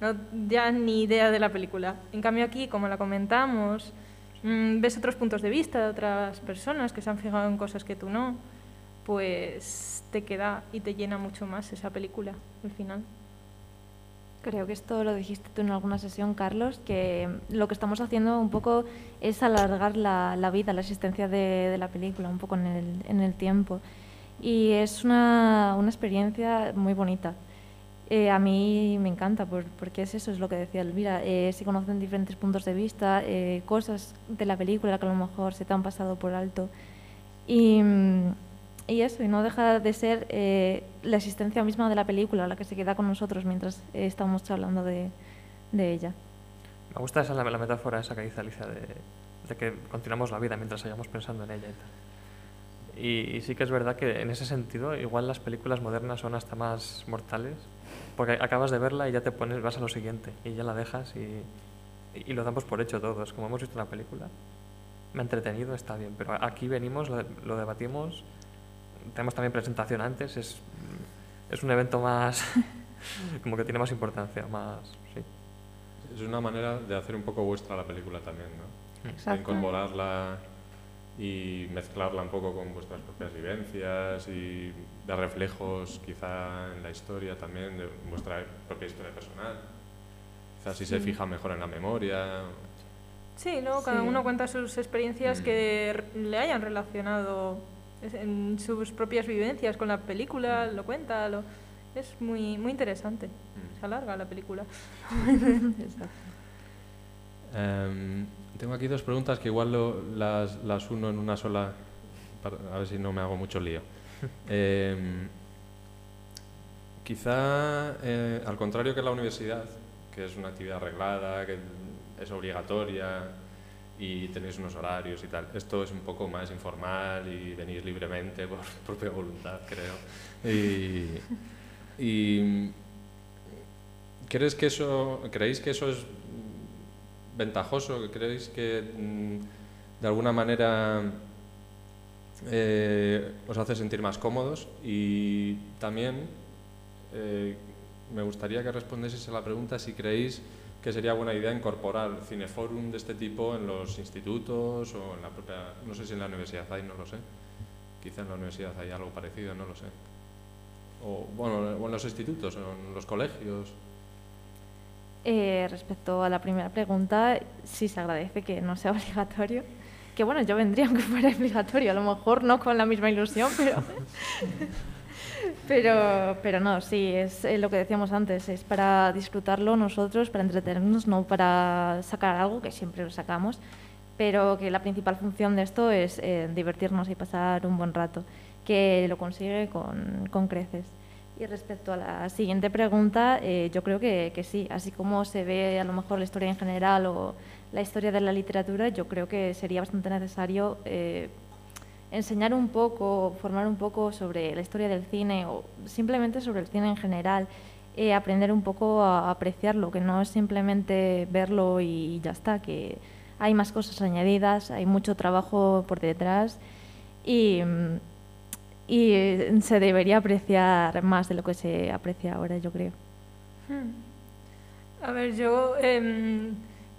[SPEAKER 6] No, ya ni idea de la película. En cambio aquí, como la comentamos, mm, ves otros puntos de vista de otras personas que se han fijado en cosas que tú no pues te queda y te llena mucho más esa película al final.
[SPEAKER 7] Creo que esto lo dijiste tú en alguna sesión, Carlos, que lo que estamos haciendo un poco es alargar la, vida, la existencia de, la película, un poco en el, en el tiempo. Y es una, una experiencia muy bonita. Eh, a mí me encanta, porque es eso, es lo que decía Elvira. Eh, se conocen diferentes puntos de vista, eh, cosas de la película que a lo mejor se te han pasado por alto. Y, y eso, y no deja de ser eh, la existencia misma de la película la que se queda con nosotros mientras eh, estamos hablando de, de, ella.
[SPEAKER 3] Me gusta esa la, metáfora esa que dice Alicia de, de, que continuamos la vida mientras sigamos pensando en ella y Y, sí que es verdad que en ese sentido igual las películas modernas son hasta más mortales porque acabas de verla y ya te pones, vas a lo siguiente y ya la dejas y, y lo damos por hecho todos. Como hemos visto la película, me ha entretenido, está bien, pero aquí venimos, lo, lo debatimos tenemos también presentación antes, es, es un evento más, *laughs* como que tiene más importancia, más, sí.
[SPEAKER 8] Es una manera de hacer un poco vuestra la película también, ¿no? De incorporarla y mezclarla un poco con vuestras propias vivencias y de reflejos quizá en la historia también, de vuestra propia historia personal. Quizás si se fija mejor en la memoria.
[SPEAKER 6] Sí, ¿no? Cada uno cuenta sus experiencias mm. que le hayan relacionado en sus propias vivencias con la película, lo cuenta, lo, es muy, muy interesante. Mm. Se alarga la película. *laughs*
[SPEAKER 8] Em, tengo aquí dos preguntas que igual lo, las, las, uno en una sola, a ver si no me hago mucho lío. *laughs* Em, quizá, eh, al contrario que la universidad, que es una actividad arreglada, que es obligatoria, y tenéis unos horarios y tal. Esto es un poco más informal y venís libremente *laughs* por propia voluntad, creo. Y, y ¿crees que eso, ¿creéis que eso es ventajoso? ¿Creéis que mm, de alguna manera eh, os hace sentir más cómodos? Y también eh, me gustaría que respondieseis a la pregunta si creéis que sería buena idea incorporar cineforum de este tipo en los institutos o en la propia, no sé si en la universidad hay, no lo sé. Quizá en la universidad hay algo parecido, no lo sé. O, bueno, en los institutos, o en los colegios.
[SPEAKER 7] Eh, respecto a la primera pregunta, sí se agradece que no sea *laughs* obligatorio. Que bueno, yo vendría aunque fuera obligatorio, a lo mejor no con la misma ilusión, pero *laughs* Pero, pero no, sí, es eh, lo que decíamos antes, es para disfrutarlo nosotros, para entretenernos, no para sacar algo, que siempre lo sacamos, pero que la principal función de esto es eh, divertirnos y pasar un buen rato, que lo consigue con, con creces. Y respecto a la siguiente pregunta, eh, yo creo que, que, sí, así como se ve a lo mejor la historia en general o la historia de la literatura, yo creo que sería bastante necesario enseñar un poco, formar un poco sobre la historia del cine o simplemente sobre el cine en general, eh, aprender un poco a apreciarlo, que no es simplemente verlo y ya está, que hay más cosas añadidas, hay mucho trabajo por detrás y, se debería apreciar más de lo que se aprecia ahora, yo creo.
[SPEAKER 6] Hmm. A ver, yo em,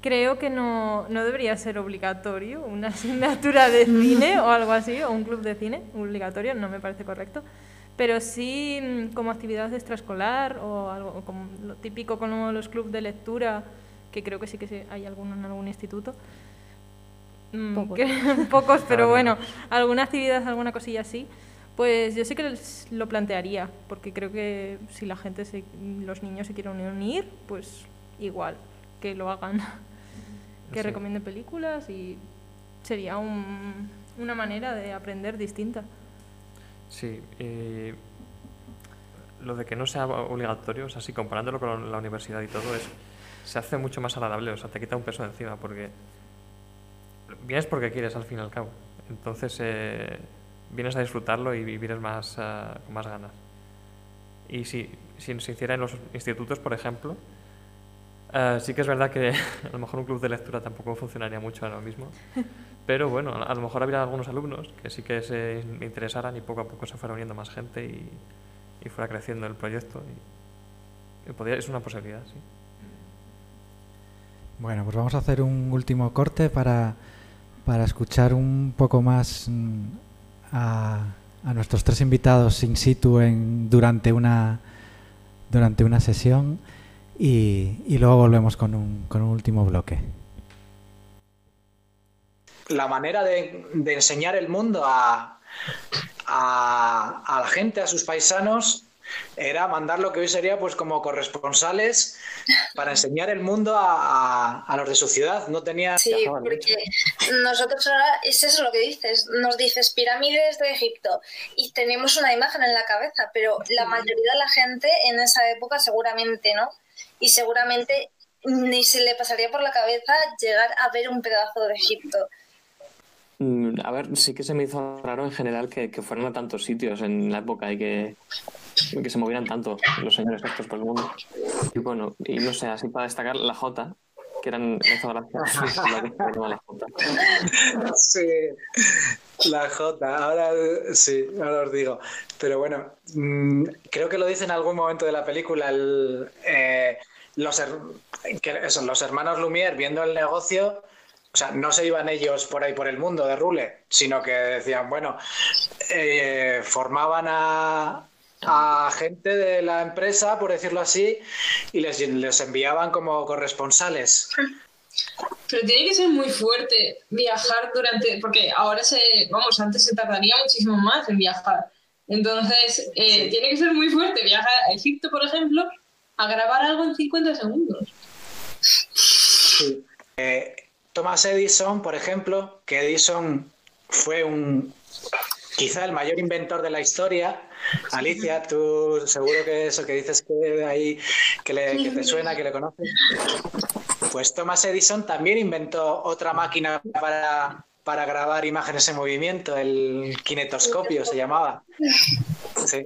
[SPEAKER 6] creo que no, no debería ser obligatorio una *laughs* asignatura de cine o algo así, o un club de cine obligatorio, no me parece correcto. Pero sí mm, como actividad extraescolar o algo como lo típico como los clubes de lectura, que creo que sí que sí hay alguno en algún instituto. Mm,
[SPEAKER 7] Pocos.
[SPEAKER 6] que- *laughs* pocos, pero bueno, alguna actividad, alguna cosilla así. Pues yo sí que lo plantearía, porque creo que si la gente, se, los niños se quieren unir, pues igual, que lo hagan, *laughs* que
[SPEAKER 3] Sí.
[SPEAKER 6] recomienden películas y sería un- una manera de aprender distinta.
[SPEAKER 3] Sí, y lo de que no sea obligatorio, o sea, si comparándolo con la universidad y todo, es, se hace mucho más agradable, o sea, te quita un peso de encima, porque vienes porque quieres al fin y al cabo. Entonces, eh, vienes a disfrutarlo y vivir más, ah, con más ganas. Y si, si se hiciera en los institutos, por ejemplo, ah, sí que es verdad que *laughs* a lo mejor un club de lectura tampoco funcionaría mucho ahora mismo. *laughs* Pero bueno, a lo mejor habría algunos alumnos que sí que se in- interesaran y poco a poco se fuera uniendo más gente y, y fuera creciendo el proyecto. Y, y podría- es una posibilidad, sí.
[SPEAKER 5] Bueno, pues vamos a hacer un último corte para, para escuchar un poco más mm, a, a nuestros tres invitados in situ en, durante, una, durante una sesión y, y luego volvemos con un, con un último bloque.
[SPEAKER 1] la manera de, de enseñar el mundo a, a, a la gente, a sus paisanos, era mandar lo que hoy sería pues como corresponsales para enseñar el mundo a, a- a los de su ciudad. No tenía...
[SPEAKER 4] Sí, porque nosotros ahora, es eso lo que dices, nos dices pirámides de Egipto y tenemos una imagen en la cabeza, pero la mayoría de la gente en esa época seguramente no. Y seguramente ni se le pasaría por la cabeza llegar a ver un pedazo de Egipto.
[SPEAKER 9] Mm, A ver, sí que se me hizo raro en general que, que fueran a tantos sitios en la época y que, que se movieran tanto los señores estos por el mundo. Y bueno, y no sé, así para destacar la J, que eran hizo gracia *laughs* la.
[SPEAKER 1] Sí, la J, ahora sí, ahora os digo. Pero bueno, mm, creo que lo dice en algún momento de la película, el, eh, los, hermanos Lumière viendo el negocio, o sea, no se iban ellos por ahí por el mundo de rule, sino que decían, bueno, eh, formaban a, a gente de la empresa, por decirlo así, y les, les enviaban como corresponsales.
[SPEAKER 2] Pero tiene que ser muy fuerte viajar durante, porque ahora se, vamos, antes se tardaría muchísimo más en viajar. Entonces, eh, tiene que ser muy fuerte viajar a Egipto, por ejemplo, a grabar algo en 50 segundos.
[SPEAKER 1] Sí. Eh, Thomas Edison, por ejemplo, que Edison fue un quizá el mayor inventor de la historia. Alicia, tú seguro que eso que dices que ahí que, le- que te suena, que le conoces. Pues Thomas Edison también inventó otra máquina para, para grabar imágenes en movimiento, el kinetoscopio se llamaba. Sí.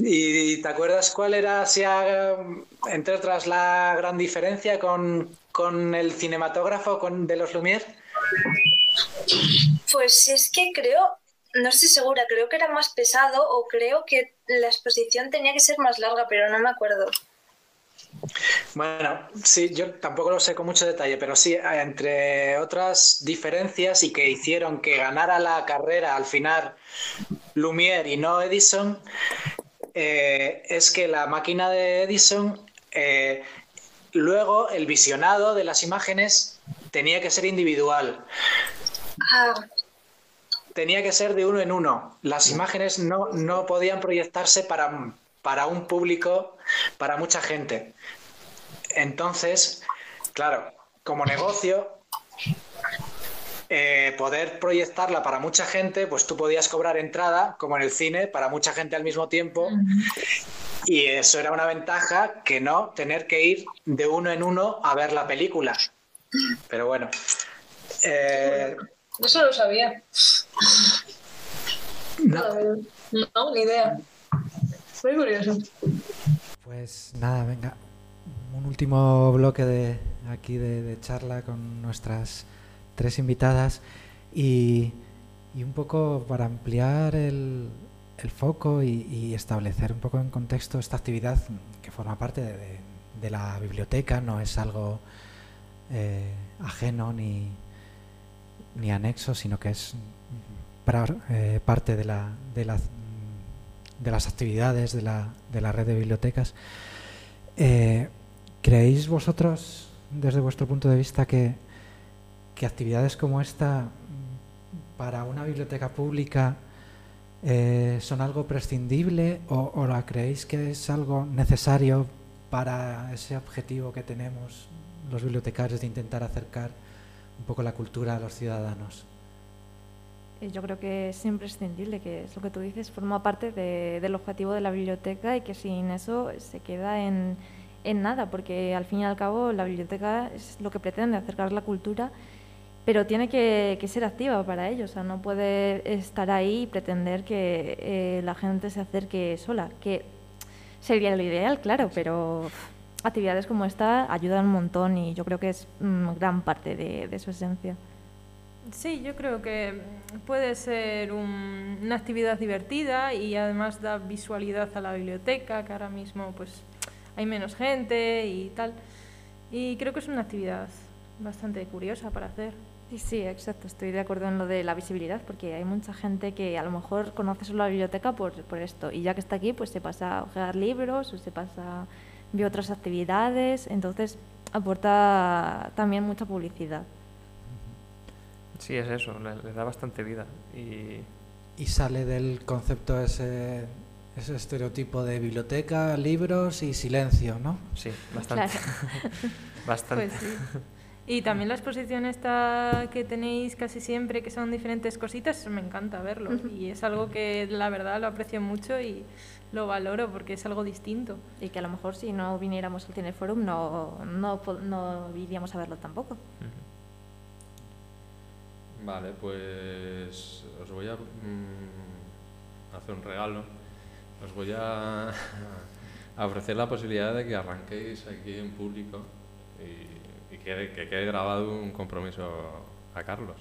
[SPEAKER 1] ¿Y te acuerdas cuál era, así, a- entre otras, la gran diferencia con, con el cinematógrafo de los Lumière?
[SPEAKER 4] Pues es que creo, no estoy segura, creo que era más pesado o creo que la exposición tenía que ser más larga, pero no me acuerdo.
[SPEAKER 1] Bueno, sí, yo tampoco lo sé con mucho detalle, pero sí, eh, entre otras diferencias y que hicieron que ganara la carrera al final Lumière y no Edison, eh, es que la máquina de Edison, eh, luego el visionado de las imágenes tenía que ser individual. Tenía que ser de uno en uno. Las imágenes no, no podían proyectarse para, para un público, para mucha gente. Entonces, claro, como negocio, eh, poder proyectarla para mucha gente, pues tú podías cobrar entrada, como en el cine, para mucha gente al mismo tiempo. Y eso era una ventaja que no tener que ir de uno en uno a ver la película. Pero bueno. eh,
[SPEAKER 2] Eso lo sabía.
[SPEAKER 1] no,
[SPEAKER 2] No, ni idea. Muy curioso.
[SPEAKER 5] Pues nada, venga, un último bloque de aquí de, charla con nuestras tres invitadas y, y un poco para ampliar el, el foco y, establecer un poco en contexto esta actividad que forma parte de, de- de la biblioteca, no es algo eh, ajeno ni, ni anexo, sino que es eh, parte de, la, de, la, de, las actividades de la, de la, red de bibliotecas. Eh, ¿Creéis vosotros, desde vuestro punto de vista, que, que actividades como esta para una biblioteca pública eh, son algo prescindible o, o, la creéis que es algo necesario para ese objetivo que tenemos los bibliotecarios de intentar acercar un poco la cultura a los ciudadanos?
[SPEAKER 7] Eh, yo creo que es imprescindible, que es lo que tú dices, forma parte de, del objetivo de la biblioteca y que sin eso se queda en, nada, porque al fin y al cabo la biblioteca es lo que pretende, acercar la cultura, pero tiene que, que ser activa para ello, o sea, no puede estar ahí y pretender que eh, la gente se acerque sola, que sería lo ideal, claro, pero actividades como esta ayudan un montón y yo creo que es mm, gran parte de su esencia.
[SPEAKER 6] Sí, yo creo que puede ser un, una actividad divertida y además da visualidad a la biblioteca, que ahora mismo pues hay menos gente y tal. Y creo que es una actividad bastante curiosa para hacer.
[SPEAKER 7] Sí, sí, exacto. Estoy de acuerdo en lo de la visibilidad, porque hay mucha gente que a lo mejor conoce solo la biblioteca por, por esto. Y ya que está aquí, pues se pasa a ojear libros o se pasa ve otras actividades. Entonces aporta también mucha publicidad.
[SPEAKER 3] Sí, es eso, le, le da bastante vida. Y...
[SPEAKER 5] y sale del concepto ese, ese estereotipo de biblioteca, libros y silencio, ¿no?
[SPEAKER 3] Sí, bastante.
[SPEAKER 6] Claro. *laughs*
[SPEAKER 3] bastante.
[SPEAKER 6] Pues sí. Y también la exposición esta que tenéis casi siempre, que son diferentes cositas, me encanta verlo. Y es algo que la verdad lo aprecio mucho y lo valoro porque es algo distinto.
[SPEAKER 7] Y que a lo mejor si no viniéramos al Cineforum no, no, no iríamos a verlo tampoco. Uh -huh.
[SPEAKER 8] Vale, pues os voy a mm, hacer un regalo. Os voy a, a, *laughs* ofrecer la posibilidad de que arranquéis aquí en público y, y que, que, quede grabado un compromiso a Carlos.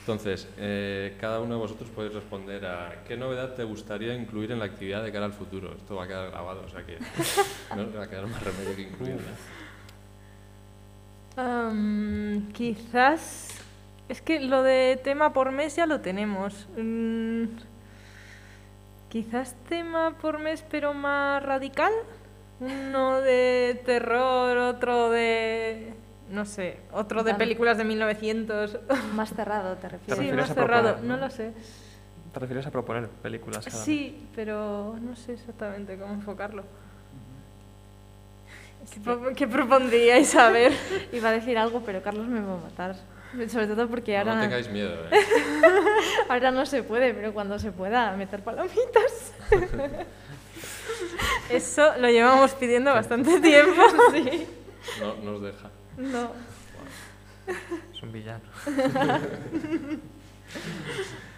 [SPEAKER 8] Entonces, eh, cada uno de vosotros podéis responder a qué novedad te gustaría incluir en la actividad de cara al futuro. Esto va a quedar grabado, o sea que *laughs* no va a quedar más remedio que incluirla.
[SPEAKER 6] Um, quizás es que lo de tema por mes ya lo tenemos. Mm, quizás tema por mes, pero más radical. Uno de terror, otro de. No sé, otro de películas de 1900. *laughs*
[SPEAKER 7] Más cerrado, ¿te refieres?
[SPEAKER 6] Sí, más cerrado, no lo sé.
[SPEAKER 3] ¿Te refieres a proponer películas? Cada
[SPEAKER 6] sí, pero no sé exactamente cómo enfocarlo. ¿Qué, ¿Qué propondríais a ver? *laughs*
[SPEAKER 7] Iba a decir algo, pero Carlos me va a matar. *laughs* Sobre todo porque ahora...
[SPEAKER 8] No tengáis miedo, ¿eh? *laughs*
[SPEAKER 7] ahora no se puede, pero cuando se pueda, meter palomitas. *laughs*
[SPEAKER 6] Eso lo llevamos pidiendo bastante tiempo. sí.
[SPEAKER 8] No nos deja.
[SPEAKER 6] No.
[SPEAKER 3] Es un villano.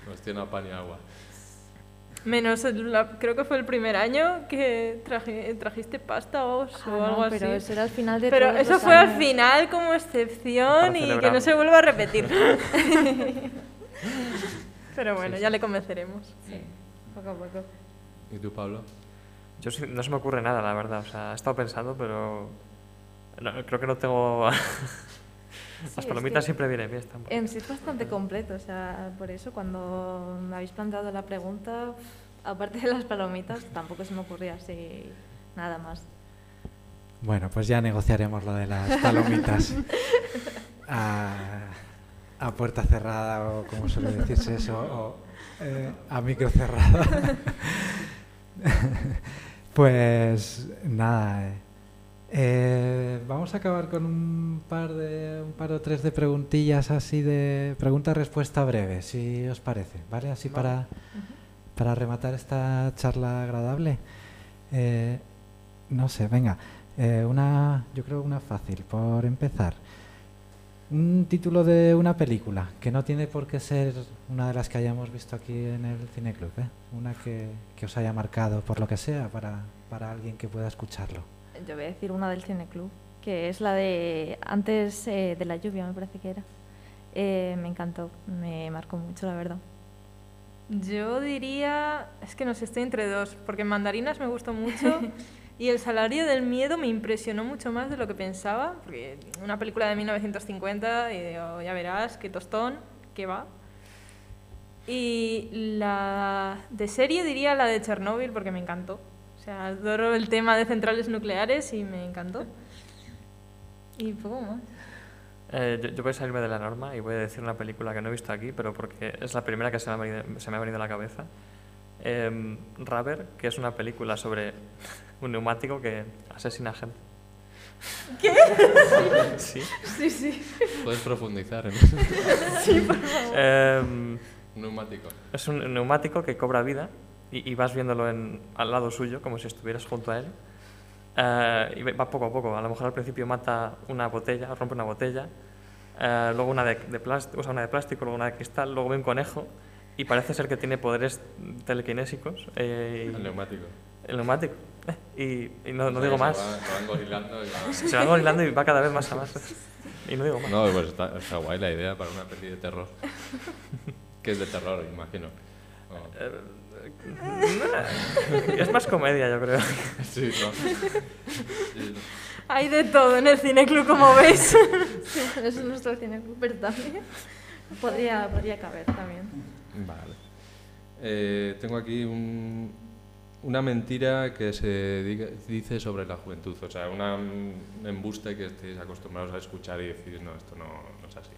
[SPEAKER 8] Nos tiene a pan y agua.
[SPEAKER 6] Menos, el, la, creo que fue el primer año que traje, trajiste pasta o,
[SPEAKER 7] ah,
[SPEAKER 6] o algo
[SPEAKER 7] no,
[SPEAKER 6] así.
[SPEAKER 7] Pero eso era al final de
[SPEAKER 6] Pero
[SPEAKER 7] todos
[SPEAKER 6] eso
[SPEAKER 7] los
[SPEAKER 6] fue
[SPEAKER 7] años.
[SPEAKER 6] al final como excepción y que no se vuelva a repetir. *laughs* *laughs* pero bueno,
[SPEAKER 8] Sí, sí.
[SPEAKER 6] ya le convenceremos.
[SPEAKER 7] Sí, poco a poco.
[SPEAKER 8] ¿Y tú, Pablo?
[SPEAKER 3] Yo no se me ocurre nada, la verdad. O sea, he estado pensando, pero no, creo que no tengo... *laughs*
[SPEAKER 7] Sí,
[SPEAKER 3] Las
[SPEAKER 7] es
[SPEAKER 3] palomitas
[SPEAKER 7] que
[SPEAKER 3] siempre vienen bien. Están
[SPEAKER 7] En sí es bastante completo, o sea, por eso cuando me habéis planteado la pregunta, aparte de las palomitas, tampoco se me ocurría así nada más.
[SPEAKER 5] Bueno, pues ya negociaremos lo de las palomitas *laughs* a, a puerta cerrada o como suele decirse eso, o eh, a micro cerrada. *laughs* *laughs* pues nada, eh, eh, vamos a acabar con un par de un par o tres de preguntillas así de pregunta-respuesta breve, si os parece, ¿vale? Así para, para rematar esta charla agradable. Eh, no sé, venga. Eh, una, yo creo una fácil, por empezar. Un título de una película, que no tiene por qué ser una de las que hayamos visto aquí en el Cineclub. Una que, que os haya marcado, por lo que sea, para, para alguien que pueda escucharlo.
[SPEAKER 7] Yo voy a decir una del Cine Club, que es la de antes eh, de la lluvia, me parece que era. Eh, me encantó, me marcó mucho, la verdad.
[SPEAKER 6] Yo diría, es que no sé, estoy entre dos, porque mandarinas me gustó mucho *laughs* Y el salario del miedo me impresionó mucho más de lo que pensaba, porque una película de 1950 y digo, ya verás, qué tostón, qué va. Y la de serie diría la de Chernóbil porque me encantó. O sea, adoro el tema de centrales nucleares y me encantó. Y poco más.
[SPEAKER 3] Eh, yo, yo voy a salirme de la norma y voy a decir una película que no he visto aquí, pero porque es la primera que se me ha venido, se me ha venido a la cabeza. Eh, Rubber, que es una película sobre un neumático que asesina gente.
[SPEAKER 6] ¿Qué? *laughs*
[SPEAKER 3] Sí.
[SPEAKER 6] Sí, sí.
[SPEAKER 8] Puedes profundizar en eso. *laughs*
[SPEAKER 6] Sí, por favor.
[SPEAKER 3] Em,
[SPEAKER 8] Neumático.
[SPEAKER 3] es un neumático que cobra vida y, y vas viéndolo en, al lado suyo, como si estuvieras junto a él. Eh, y va poco a poco. A lo mejor al principio mata una botella, rompe una botella, eh, luego una de, de plástico, o sea, una de plástico, luego una de cristal, luego ve un conejo y parece ser que tiene poderes telequinésicos. eh,
[SPEAKER 8] El neumático.
[SPEAKER 3] El neumático. Eh, Y, y no, no
[SPEAKER 8] O sea,
[SPEAKER 3] digo más.
[SPEAKER 8] Se va, se va engorilando y va- *laughs*
[SPEAKER 3] Se va gorilando y va cada vez más a más. Y no digo más.
[SPEAKER 8] No, pues está, está guay la idea para una peli de terror. *laughs* que es de terror, imagino. Oh.
[SPEAKER 3] Eh, *laughs* Es más comedia, yo creo.
[SPEAKER 8] Sí, no. Sí,
[SPEAKER 6] Hay de todo en el cineclub, como veis.
[SPEAKER 7] Sí, es nuestro cine pero también podría, podría caber también.
[SPEAKER 8] Vale. Eh, tengo aquí un- una mentira que se diga- dice sobre la juventud, o sea, una, un embuste que estéis acostumbrados a escuchar y decir, no, esto no, no es así.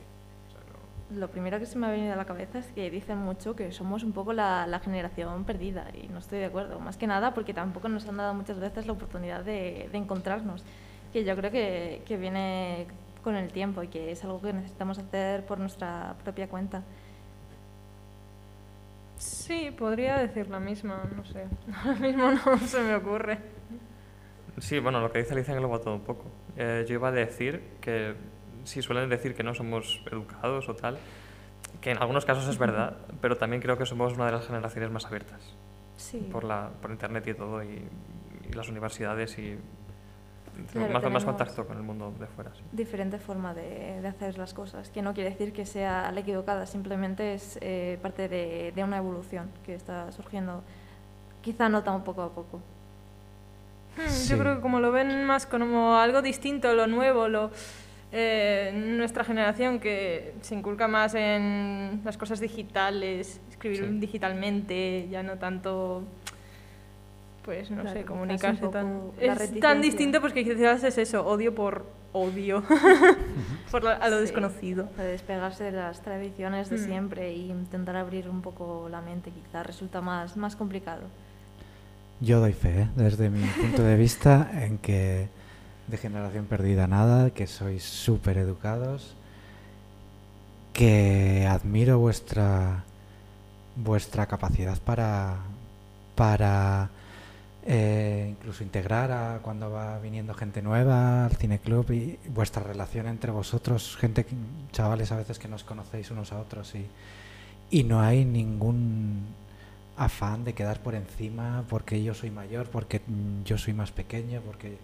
[SPEAKER 8] O sea, no.
[SPEAKER 7] Lo primero que se me ha venido a la cabeza es que dicen mucho que somos un poco la, la generación perdida y no estoy de acuerdo. Más que nada porque tampoco nos han dado muchas veces la oportunidad de, de encontrarnos, que yo creo que, que viene con el tiempo y que es algo que necesitamos hacer por nuestra propia cuenta.
[SPEAKER 6] Sí, podría decir la misma, no sé. *laughs* Ahora mismo no *laughs* se me ocurre.
[SPEAKER 3] Sí, bueno, lo que dice Alicia engloba todo un poco. Eh, yo iba a decir que sí suelen decir que no somos educados o tal, que en algunos casos es verdad, pero también creo que somos una de las generaciones más abiertas
[SPEAKER 7] Sí.
[SPEAKER 3] por, la, por internet y todo, y, y las universidades y
[SPEAKER 7] Claro,
[SPEAKER 3] más, más contacto con el mundo de fuera. sí.
[SPEAKER 7] diferente forma de, de hacer las cosas, que no quiere decir que sea la equivocada, simplemente es eh, parte de, de una evolución que está surgiendo, quizá nota un poco a poco.
[SPEAKER 6] Hmm,
[SPEAKER 5] Sí.
[SPEAKER 6] Yo creo que como lo ven más como algo distinto, lo nuevo, lo eh, nuestra generación que se inculca más en las cosas digitales, escribir
[SPEAKER 3] Sí.
[SPEAKER 6] digitalmente, ya no tanto pues no
[SPEAKER 7] Claro,
[SPEAKER 6] sé,
[SPEAKER 7] quizás
[SPEAKER 6] comunicarse
[SPEAKER 7] un
[SPEAKER 6] tan es tan distinto pues que quizás es eso, odio por odio *laughs* *laughs* por la- a lo
[SPEAKER 7] Sí,
[SPEAKER 6] desconocido.
[SPEAKER 7] De despegarse de las tradiciones de
[SPEAKER 6] Mm.
[SPEAKER 7] siempre e intentar abrir un poco la mente, quizá resulta más, más complicado.
[SPEAKER 5] Yo doy fe, ¿eh? desde mi punto de vista, en que de generación perdida nada, que sois súper educados, que admiro vuestra vuestra capacidad para para eh, incluso integrar a cuando va viniendo gente nueva al cineclub y vuestra relación entre vosotros, gente, chavales a veces que nos conocéis unos a otros y, y no hay ningún afán de quedar por encima porque yo soy mayor, porque yo soy más pequeño, porque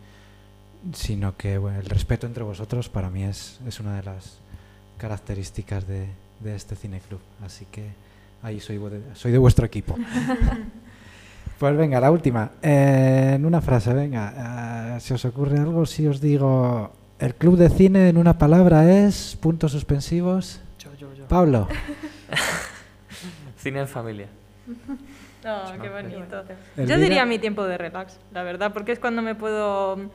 [SPEAKER 5] sino que bueno, el respeto entre vosotros para mí es, es una de las características de, de este cineclub. Así que ahí soy, soy de vuestro equipo. *laughs* Pues venga, la última. Eh, en una frase, venga. eh, ¿Se os ocurre algo si os digo el club de cine en una palabra es puntos suspensivos?
[SPEAKER 3] Yo, yo, yo.
[SPEAKER 5] Pablo. *laughs*
[SPEAKER 3] Cine en familia.
[SPEAKER 6] Oh, qué bonito. Yo diría mi tiempo de relax, la verdad, porque es cuando me puedo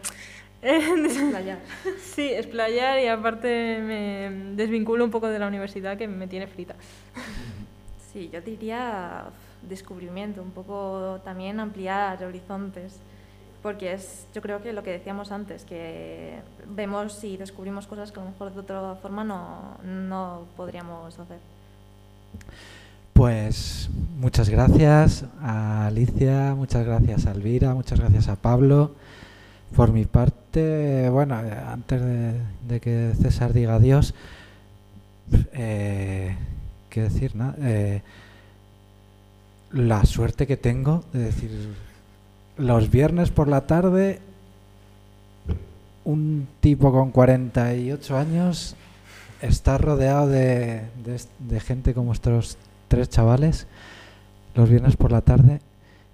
[SPEAKER 6] *laughs*
[SPEAKER 7] Explayar.
[SPEAKER 6] Sí, explayar y aparte me desvinculo un poco de la universidad que me tiene frita.
[SPEAKER 7] Sí, yo diría descubrimiento, un poco también ampliar horizontes, porque es, yo creo que lo que decíamos antes, que vemos y descubrimos cosas que a lo mejor de otra forma no, no podríamos hacer.
[SPEAKER 5] Pues muchas gracias a Alicia, muchas gracias a Elvira, muchas gracias a Pablo. Por mi parte, bueno, antes de, que César diga adiós, eh, ¿qué decir? Nada, eh, la suerte que tengo de decir, los viernes por la tarde, un tipo con 48 años está rodeado de, de gente como estos tres chavales los viernes por la tarde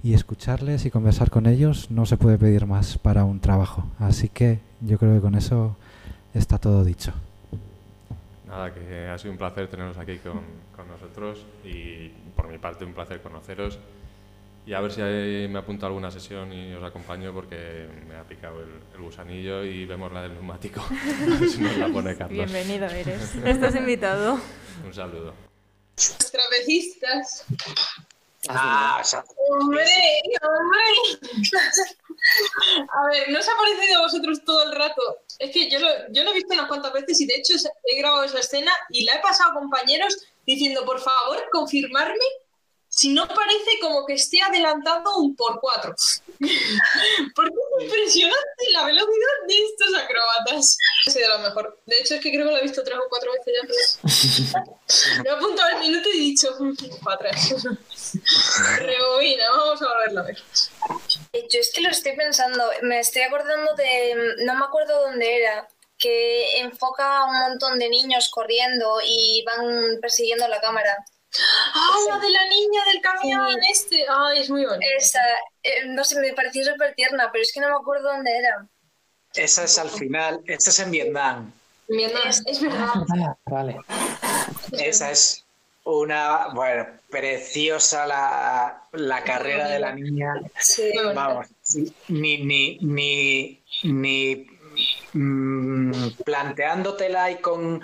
[SPEAKER 5] y escucharles y conversar con ellos no se puede pedir más para un trabajo. Así que yo creo que con eso está todo dicho.
[SPEAKER 8] Nada, que ha sido un placer teneros aquí con, con nosotros y por mi parte un placer conoceros. Y a ver si me apunto a alguna sesión y os acompaño porque me ha picado el, el gusanillo y vemos la del neumático. *laughs* si nos la pone Carlos.
[SPEAKER 6] Bienvenido eres. Estás invitado.
[SPEAKER 8] Un saludo.
[SPEAKER 2] Los trapecistas.
[SPEAKER 1] Ah, o sea,
[SPEAKER 2] ¡Hombre! ¡Hombre! *laughs* A ver, ¿no os ha parecido a vosotros todo el rato? Es que yo lo, yo lo he visto unas cuantas veces y de hecho he grabado esa escena y la he pasado a compañeros diciendo, por favor, confirmarme si no parece como que esté adelantando un por cuatro. *laughs* Porque impresionante la velocidad de estos acróbatas. Ha sido lo mejor. De hecho, es que creo que lo he visto tres o cuatro veces ya. *laughs* Me he apuntado el minuto y he dicho, para atrás. *laughs* Rebobina, vamos a volverlo a ver.
[SPEAKER 4] Yo es que lo estoy pensando, me estoy acordando de, no me acuerdo dónde era, que enfoca a un montón de niños corriendo y van persiguiendo la cámara.
[SPEAKER 2] ¡Ah, la de la niña del camión este! ¡Ay, es muy bonita!
[SPEAKER 4] Esa, eh, no sé, me pareció súper tierna, pero es que no me acuerdo dónde era.
[SPEAKER 1] esa es al final, esta es en Vietnam.
[SPEAKER 2] Vietnam, es verdad.
[SPEAKER 9] Vale.
[SPEAKER 1] Esa es una, bueno, preciosa la, la carrera de la niña.
[SPEAKER 4] Sí.
[SPEAKER 1] Vamos, ni, ni, ni, ni mm, planteándotela y con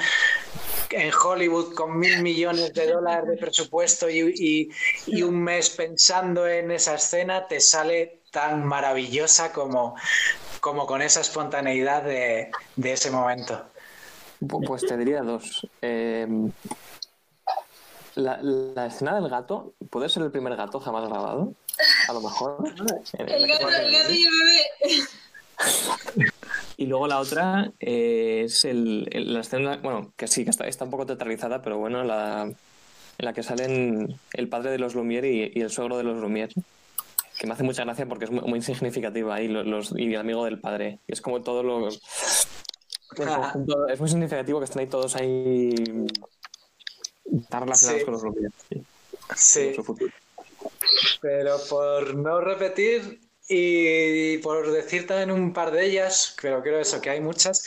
[SPEAKER 1] en Hollywood con mil millones de dólares de presupuesto y, y- y un mes pensando en esa escena, te sale tan maravillosa como, como con esa espontaneidad de, de ese momento.
[SPEAKER 9] Pu- Pues te diría dos. Eh, la, la escena del gato puede ser el primer gato jamás grabado. A lo mejor.
[SPEAKER 2] El gato, el gato y el bebé. *laughs*
[SPEAKER 9] Y luego la otra eh, es el, el- la escena, bueno, que sí, que está, está un poco teatralizada, pero bueno, la, en la que salen el padre de los Lumière y, y el suegro de los Lumière, que me hace mucha gracia porque es muy, muy significativa ahí, los, los- y el amigo del padre. Y es como todos los... conjunto, es muy significativo que estén ahí todos ahí tan relacionados
[SPEAKER 1] Sí.
[SPEAKER 9] con los Lumière. sí,
[SPEAKER 1] pero por no repetir y por decir también un par de ellas, pero creo eso, que hay muchas,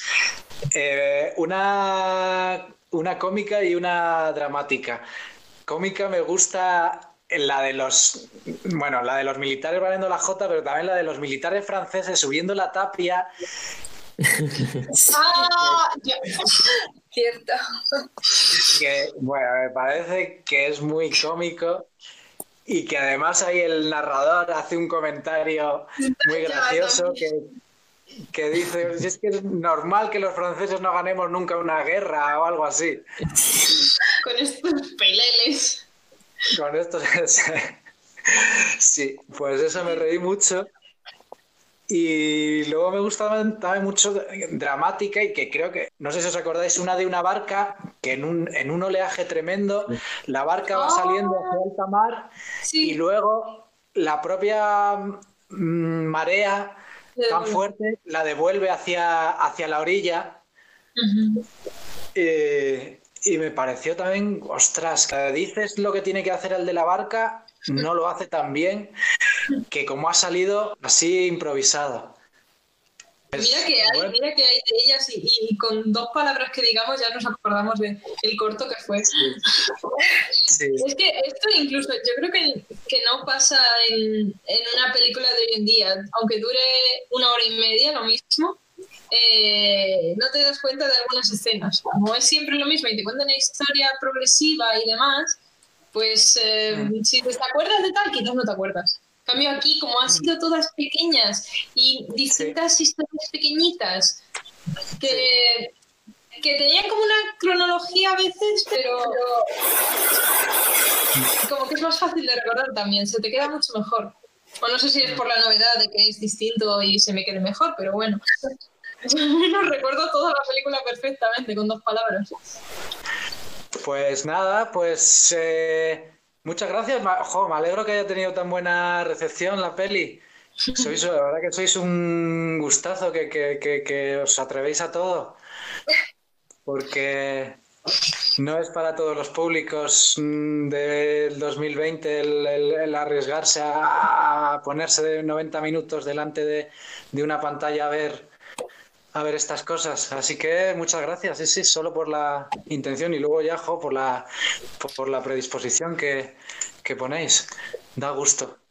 [SPEAKER 1] eh, una, una cómica y una dramática. Cómica me gusta la de los, bueno, la de los militares valiendo la Jota, pero también la de los militares franceses subiendo la tapia *laughs*
[SPEAKER 2] ¡Ah! *laughs*
[SPEAKER 4] Cierto.
[SPEAKER 1] que bueno, me parece que es muy cómico y que además ahí el narrador hace un comentario muy gracioso que, que dice, "Si es que es normal que los franceses no ganemos nunca una guerra o algo así. *laughs*
[SPEAKER 2] Con estos peleles.
[SPEAKER 1] Con esto *laughs* sí, pues eso me reí mucho. Y luego me gustaba también mucho dramática y que creo que, no sé si os acordáis, una de una barca que en un, en un oleaje tremendo, la barca va saliendo hacia alta mar y luego la propia mm, marea tan fuerte la devuelve hacia, hacia la orilla. Eh, y me pareció también, ostras, que dices lo que tiene que hacer el de la barca, no lo hace tan bien que como ha salido así improvisado.
[SPEAKER 2] Mira que hay,
[SPEAKER 1] bueno,
[SPEAKER 2] mira que hay de ellas y, y con dos palabras que digamos ya nos acordamos de el corto que fue.
[SPEAKER 1] sí,
[SPEAKER 2] Es que esto incluso, yo creo que, que no pasa en, en una película de hoy en día, aunque dure una hora y media, lo mismo, eh, no te das cuenta de algunas escenas. Como es siempre lo mismo y te cuentan una historia progresiva y demás, pues eh, si te acuerdas de tal, quizás no te acuerdas. En cambio aquí, como han sido todas pequeñas y distintas historias pequeñitas, que, que tenían como una cronología a veces, pero como que es más fácil de recordar también, se te queda mucho mejor. O no sé si es por la novedad de que es distinto y se me quede mejor, pero bueno. *laughs* No recuerdo toda la película perfectamente, con dos palabras.
[SPEAKER 1] Pues nada, pues eh, muchas gracias. Jo, me alegro que haya tenido tan buena recepción la peli. Sois, la verdad que sois un gustazo que, que- os atrevéis a todo. Porque no es para todos los públicos mm, del 2020 el, arriesgarse a, ponerse de 90 minutos delante de, una pantalla a ver, a ver estas cosas. Así que muchas gracias, sí, sí, solo por la intención y luego ya, por la, por la predisposición que, que ponéis. Da gusto.